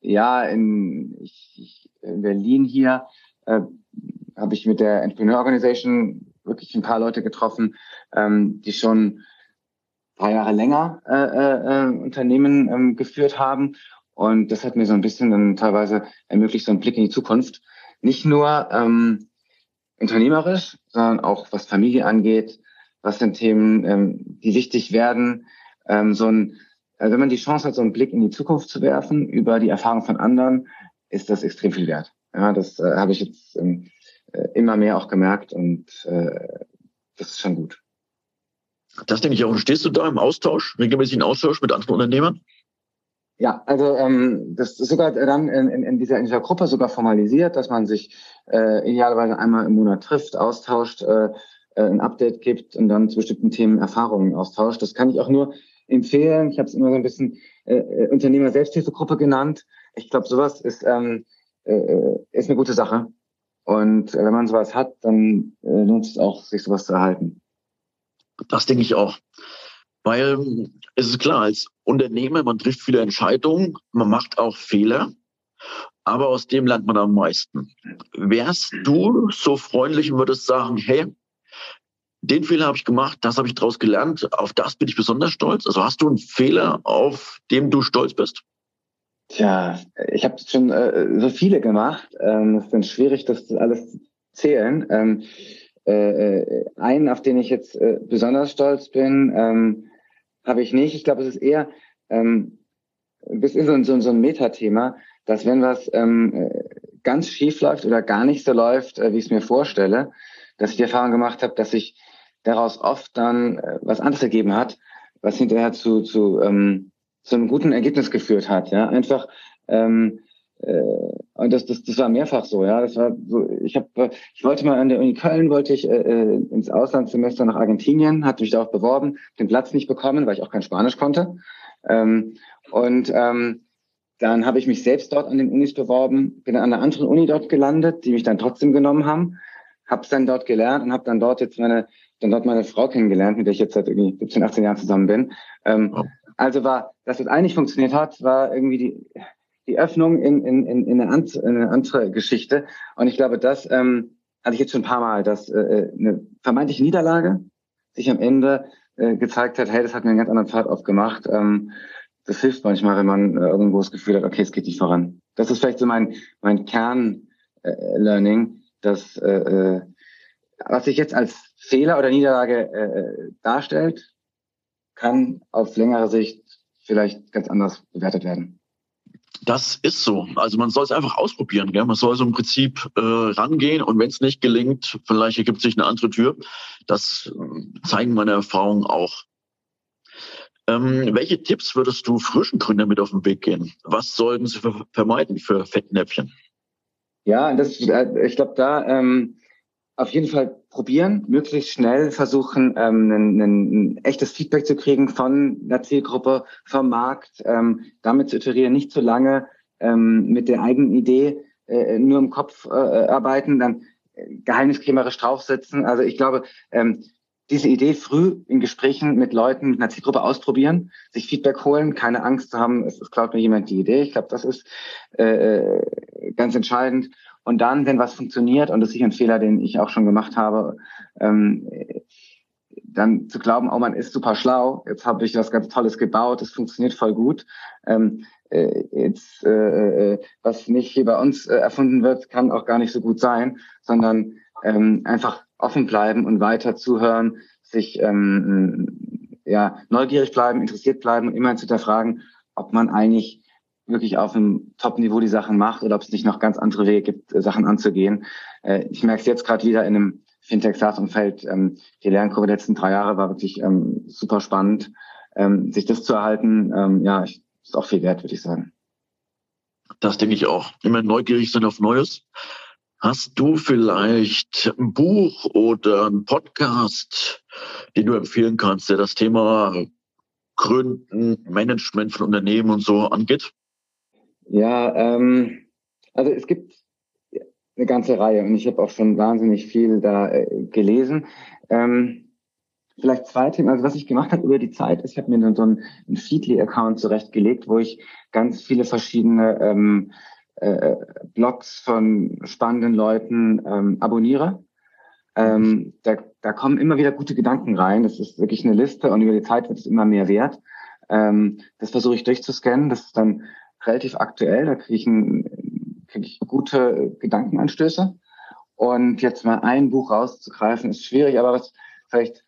Speaker 3: ja, in, ich, in Berlin hier äh, habe ich mit der Entrepreneur Organization wirklich ein paar Leute getroffen, ähm, die schon paar Jahre länger äh, äh, äh, Unternehmen ähm, geführt haben. Und das hat mir so ein bisschen dann teilweise ermöglicht, so einen Blick in die Zukunft. Nicht nur ähm, unternehmerisch, sondern auch was Familie angeht, was sind Themen, ähm, die wichtig werden. Ähm, so ein, also wenn man die Chance hat, so einen Blick in die Zukunft zu werfen über die Erfahrung von anderen, ist das extrem viel wert. Ja, das äh, habe ich jetzt ähm, äh, immer mehr auch gemerkt und äh, das ist schon gut.
Speaker 2: Das denke ich auch. Stehst du da im Austausch, regelmäßigen Austausch mit anderen Unternehmern?
Speaker 3: Ja, also ähm, das ist sogar dann in, in, in, dieser, in dieser Gruppe sogar formalisiert, dass man sich äh, idealerweise einmal im Monat trifft, austauscht, äh, äh, ein Update gibt und dann zu bestimmten Themen Erfahrungen austauscht. Das kann ich auch nur empfehlen. Ich habe es immer so ein bisschen äh, äh Unternehmer-Selbsthilfegruppe genannt. Ich glaube, sowas ist, ähm, äh, ist eine gute Sache. Und wenn man sowas hat, dann äh, lohnt es auch, sich sowas zu erhalten.
Speaker 2: Das denke ich auch. Weil es ist klar, als Unternehmer, man trifft viele Entscheidungen, man macht auch Fehler, aber aus dem lernt man am meisten. Wärst du so freundlich und würdest sagen, hey, den Fehler habe ich gemacht, das habe ich daraus gelernt, auf das bin ich besonders stolz. Also hast du einen Fehler, auf dem du stolz bist?
Speaker 3: Tja, ich habe schon äh, so viele gemacht. Ähm, es ist dann schwierig, das alles zu zählen. Ähm, äh, äh, einen, auf den ich jetzt äh, besonders stolz bin, ähm, habe ich nicht. Ich glaube, es ist eher ähm, bis in so, so, so ein Metathema, dass wenn was ähm, äh, ganz schief läuft oder gar nicht so läuft, äh, wie ich es mir vorstelle, dass ich die Erfahrung gemacht habe, dass sich daraus oft dann äh, was anderes ergeben hat, was hinterher zu, zu ähm, zu einem guten Ergebnis geführt hat. Ja, einfach ähm, äh, und das, das, das war mehrfach so. Ja, das war so. Ich habe, ich wollte mal an der Uni Köln wollte ich äh, äh, ins Auslandssemester nach Argentinien, hatte mich darauf beworben, den Platz nicht bekommen, weil ich auch kein Spanisch konnte. Ähm, und ähm, dann habe ich mich selbst dort an den Unis beworben, bin an einer anderen Uni dort gelandet, die mich dann trotzdem genommen haben, habe es dann dort gelernt und habe dann dort jetzt meine dann dort meine Frau kennengelernt, mit der ich jetzt seit irgendwie 17, 18 Jahren zusammen bin. Ähm. Also war, dass es eigentlich funktioniert hat, war irgendwie die, die Öffnung in, in, in, in, eine, in eine andere Geschichte. Und ich glaube, das ähm, hatte ich jetzt schon ein paar Mal, dass äh, äh, eine vermeintliche Niederlage sich am Ende äh, gezeigt hat, hey, das hat mir einen ganz anderen Pfad aufgemacht. Ähm, das hilft manchmal, wenn man äh, irgendwo das Gefühl hat, okay, es geht nicht voran. Das ist vielleicht so mein, mein Kern-Learning, äh, dass äh, äh, was sich jetzt als Fehler oder Niederlage äh, darstellt, kann auf längere Sicht vielleicht ganz anders bewertet werden.
Speaker 2: Das ist so. Also man soll es einfach ausprobieren. Gell? Man soll so im Prinzip äh, rangehen und wenn es nicht gelingt, vielleicht ergibt sich eine andere Tür. Das äh, zeigen meine Erfahrungen auch. Ähm, welche Tipps würdest du frischen Gründern mit auf den Weg gehen? Was sollten sie vermeiden für Fettnäpfchen?
Speaker 3: Ja, das, äh, ich glaube, da ähm, auf jeden Fall probieren, möglichst schnell versuchen, ähm, ein, ein, echtes Feedback zu kriegen von der Zielgruppe, vom Markt, ähm, damit zu iterieren, nicht zu lange ähm, mit der eigenen Idee äh, nur im Kopf äh, arbeiten, dann äh, geheimniskrämerisch draufsetzen. Also ich glaube, ähm, diese Idee früh in Gesprächen mit Leuten, mit einer Zielgruppe ausprobieren, sich Feedback holen, keine Angst zu haben, es, es klaut mir jemand die Idee. Ich glaube, das ist äh, äh ganz entscheidend. Und dann, wenn was funktioniert, und das ist sicher ein Fehler, den ich auch schon gemacht habe, ähm, dann zu glauben, oh, man ist super schlau, jetzt habe ich was ganz Tolles gebaut, es funktioniert voll gut. Ähm, äh, jetzt, äh, äh, was nicht hier bei uns äh, erfunden wird, kann auch gar nicht so gut sein, sondern ähm, einfach offen bleiben und weiter zuhören, sich ähm, ja, neugierig bleiben, interessiert bleiben und immer zu hinterfragen, ob man eigentlich wirklich auf einem Top-Niveau die Sachen macht oder ob es nicht noch ganz andere Wege gibt, äh, Sachen anzugehen. Äh, ich merke es jetzt gerade wieder in einem Fintech-SaaS-Umfeld. Ähm, die Lernkurve der letzten drei Jahre war wirklich ähm, super spannend. Ähm, sich das zu erhalten, ja, ist auch viel wert, würde ich sagen.
Speaker 2: Das denke ich auch. Immer neugierig sein auf Neues. Hast du vielleicht ein Buch oder ein Podcast, den du empfehlen kannst, der das Thema Gründen, Management von Unternehmen und so angeht?
Speaker 3: Ja, ähm, also es gibt eine ganze Reihe und ich habe auch schon wahnsinnig viel da äh, gelesen. Ähm, vielleicht zwei Themen. Also was ich gemacht habe über die Zeit ist, ich habe mir dann so einen, einen Feedly-Account zurechtgelegt, wo ich ganz viele verschiedene ähm, äh, Blogs von spannenden Leuten ähm, abonniere. Ähm, da, da kommen immer wieder gute Gedanken rein. Das ist wirklich eine Liste und über die Zeit wird es immer mehr wert. Ähm, das versuche ich durchzuscannen. Das ist dann relativ aktuell. Da kriege ich, ein, krieg ich gute Gedankenanstöße. Und jetzt mal ein Buch rauszugreifen, ist schwierig, aber was vielleicht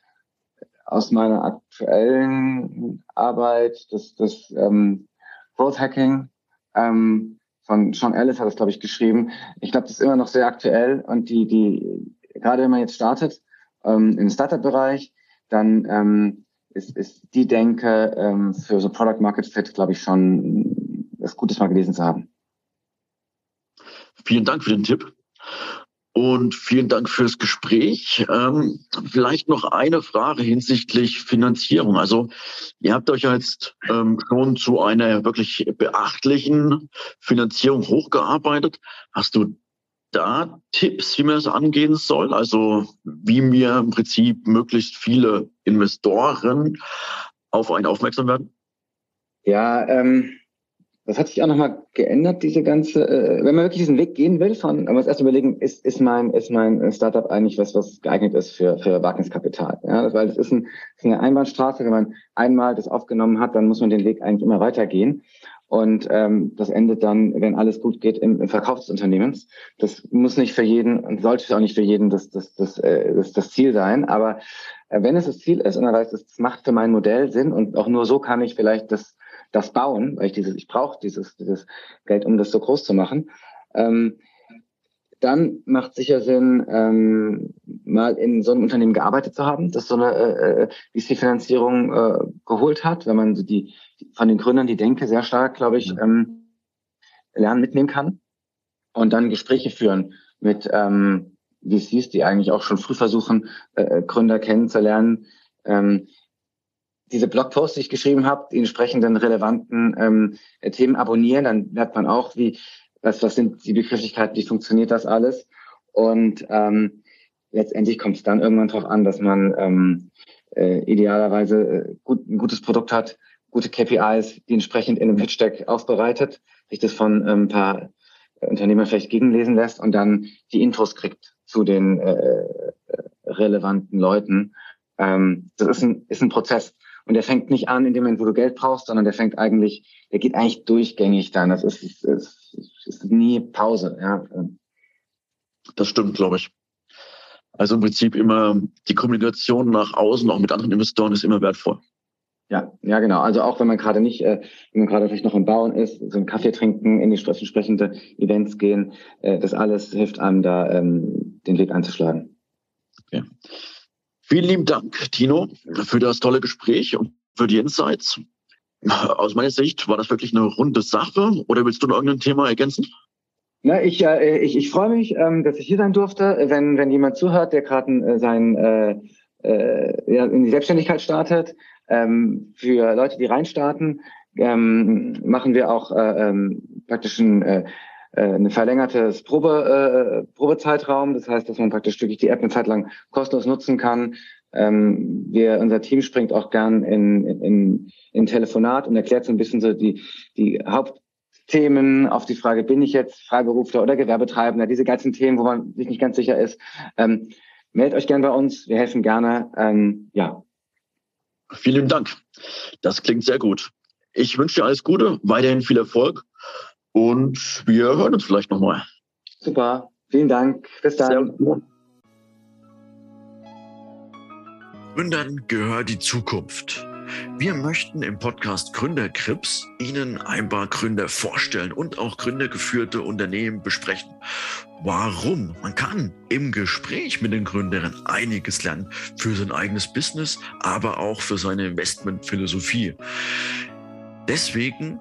Speaker 3: aus meiner aktuellen Arbeit, das, das ähm, Growth Hacking ähm, von Sean Ellis hat das, glaube ich, geschrieben. Ich glaube, das ist immer noch sehr aktuell und die, die, gerade wenn man jetzt startet ähm, im Startup-Bereich, dann ähm, ist, ist die Denke ähm, für so Product Market Fit, glaube ich, schon es Gutes mal gelesen zu haben.
Speaker 2: Vielen Dank für den Tipp. und vielen Dank fürs Gespräch. Ähm, vielleicht noch eine Frage hinsichtlich Finanzierung. Also ihr habt euch jetzt ähm, schon zu einer wirklich beachtlichen Finanzierung hochgearbeitet. Hast du da Tipps, wie man das angehen soll? Also wie mir im Prinzip möglichst viele Investoren auf einen aufmerksam werden?
Speaker 3: Ja, ähm, das hat sich auch nochmal geändert, diese ganze, äh, wenn man wirklich diesen Weg gehen will, von, man muss erst überlegen, ist, ist mein, ist mein Startup eigentlich was, was geeignet ist für, für Wagniskapital? Ja, weil es ist, ein, ist eine Einbahnstraße, wenn man einmal das aufgenommen hat, dann muss man den Weg eigentlich immer weitergehen. Und ähm, das endet dann, wenn alles gut geht, im, im Verkauf des Unternehmens. Das muss nicht für jeden und sollte auch nicht für jeden das, das, das, äh, das, das Ziel sein. Aber äh, wenn es das Ziel ist und er weiß, das macht für mein Modell Sinn und auch nur so kann ich vielleicht das das bauen, weil ich dieses, ich brauche dieses, dieses Geld, um das so groß zu machen. Ähm, dann macht sicher Sinn, ähm, mal in so einem Unternehmen gearbeitet zu haben, das so eine äh, äh VC-Finanzierung äh, geholt hat, wenn man so die, von den Gründern die Denke sehr stark, glaube ich, ähm, lernen mitnehmen kann und dann Gespräche führen mit ähm, VCs, die eigentlich auch schon früh versuchen, äh, Gründer kennenzulernen. Ähm, diese Blogposts, die ich geschrieben habe, die entsprechenden relevanten ähm, Themen abonnieren, dann merkt man auch, wie, was, was sind die Begrifflichkeiten, wie funktioniert das alles. Und ähm, letztendlich kommt es dann irgendwann darauf an, dass man ähm, äh, idealerweise äh, gut, ein gutes Produkt hat, gute KPIs, die entsprechend in einem Pitch Deck aufbereitet, sich das von ähm, ein paar Unternehmern vielleicht gegenlesen lässt und dann die Intros kriegt zu den äh, äh relevanten Leuten. Ähm, das ist ein, ist ein Prozess. Und der fängt nicht an in dem Moment, wo du Geld brauchst, sondern der fängt eigentlich, der geht eigentlich durchgängig dann. Das ist, ist, ist, ist nie Pause. Ja.
Speaker 2: Das stimmt, glaube ich. Also im Prinzip immer die Kommunikation nach außen, auch mit anderen Investoren, ist immer wertvoll.
Speaker 3: Ja, ja, genau. Also auch wenn man gerade nicht, äh, wenn man gerade vielleicht noch im Bauen ist, so einen Kaffee trinken, in die entsprechende Events gehen, äh, das alles hilft einem da, ähm, den Weg einzuschlagen.
Speaker 2: Okay. Vielen lieben Dank, Tino, für das tolle Gespräch und für die Insights. Aus meiner Sicht war das wirklich eine runde Sache. Oder willst du noch irgendein Thema ergänzen?
Speaker 3: Na, ich, äh, ich, ich freue mich, ähm, dass ich hier sein durfte. Wenn, wenn jemand zuhört, der gerade äh, sein äh, äh, ja, in die Selbstständigkeit startet, ähm, für Leute, die reinstarten, ähm, machen wir auch äh, ähm, praktisch ein äh, äh, ein verlängertes Probe, äh, Probezeitraum. Das heißt, dass man praktisch wirklich die App eine Zeit lang kostenlos nutzen kann. Ähm, wir, unser Team springt auch gern in, in, in Telefonat und erklärt so ein bisschen so die, die Hauptthemen auf die Frage, bin ich jetzt Freiberufler oder Gewerbetreibender, diese ganzen Themen, wo man sich nicht ganz sicher ist. Ähm, meldet euch gern bei uns, wir helfen gerne. Ähm, ja.
Speaker 2: Vielen Dank. Das klingt sehr gut. Ich wünsche dir alles Gute, weiterhin viel Erfolg und wir hören uns vielleicht nochmal.
Speaker 3: Super. Vielen Dank. Bis dann.
Speaker 2: Gründern gehört die Zukunft. Wir möchten im Podcast Gründerkrips Ihnen ein paar Gründer vorstellen und auch gründergeführte Unternehmen besprechen. Warum? Man kann im Gespräch mit den Gründern einiges lernen für sein eigenes Business, aber auch für seine Investmentphilosophie. Deswegen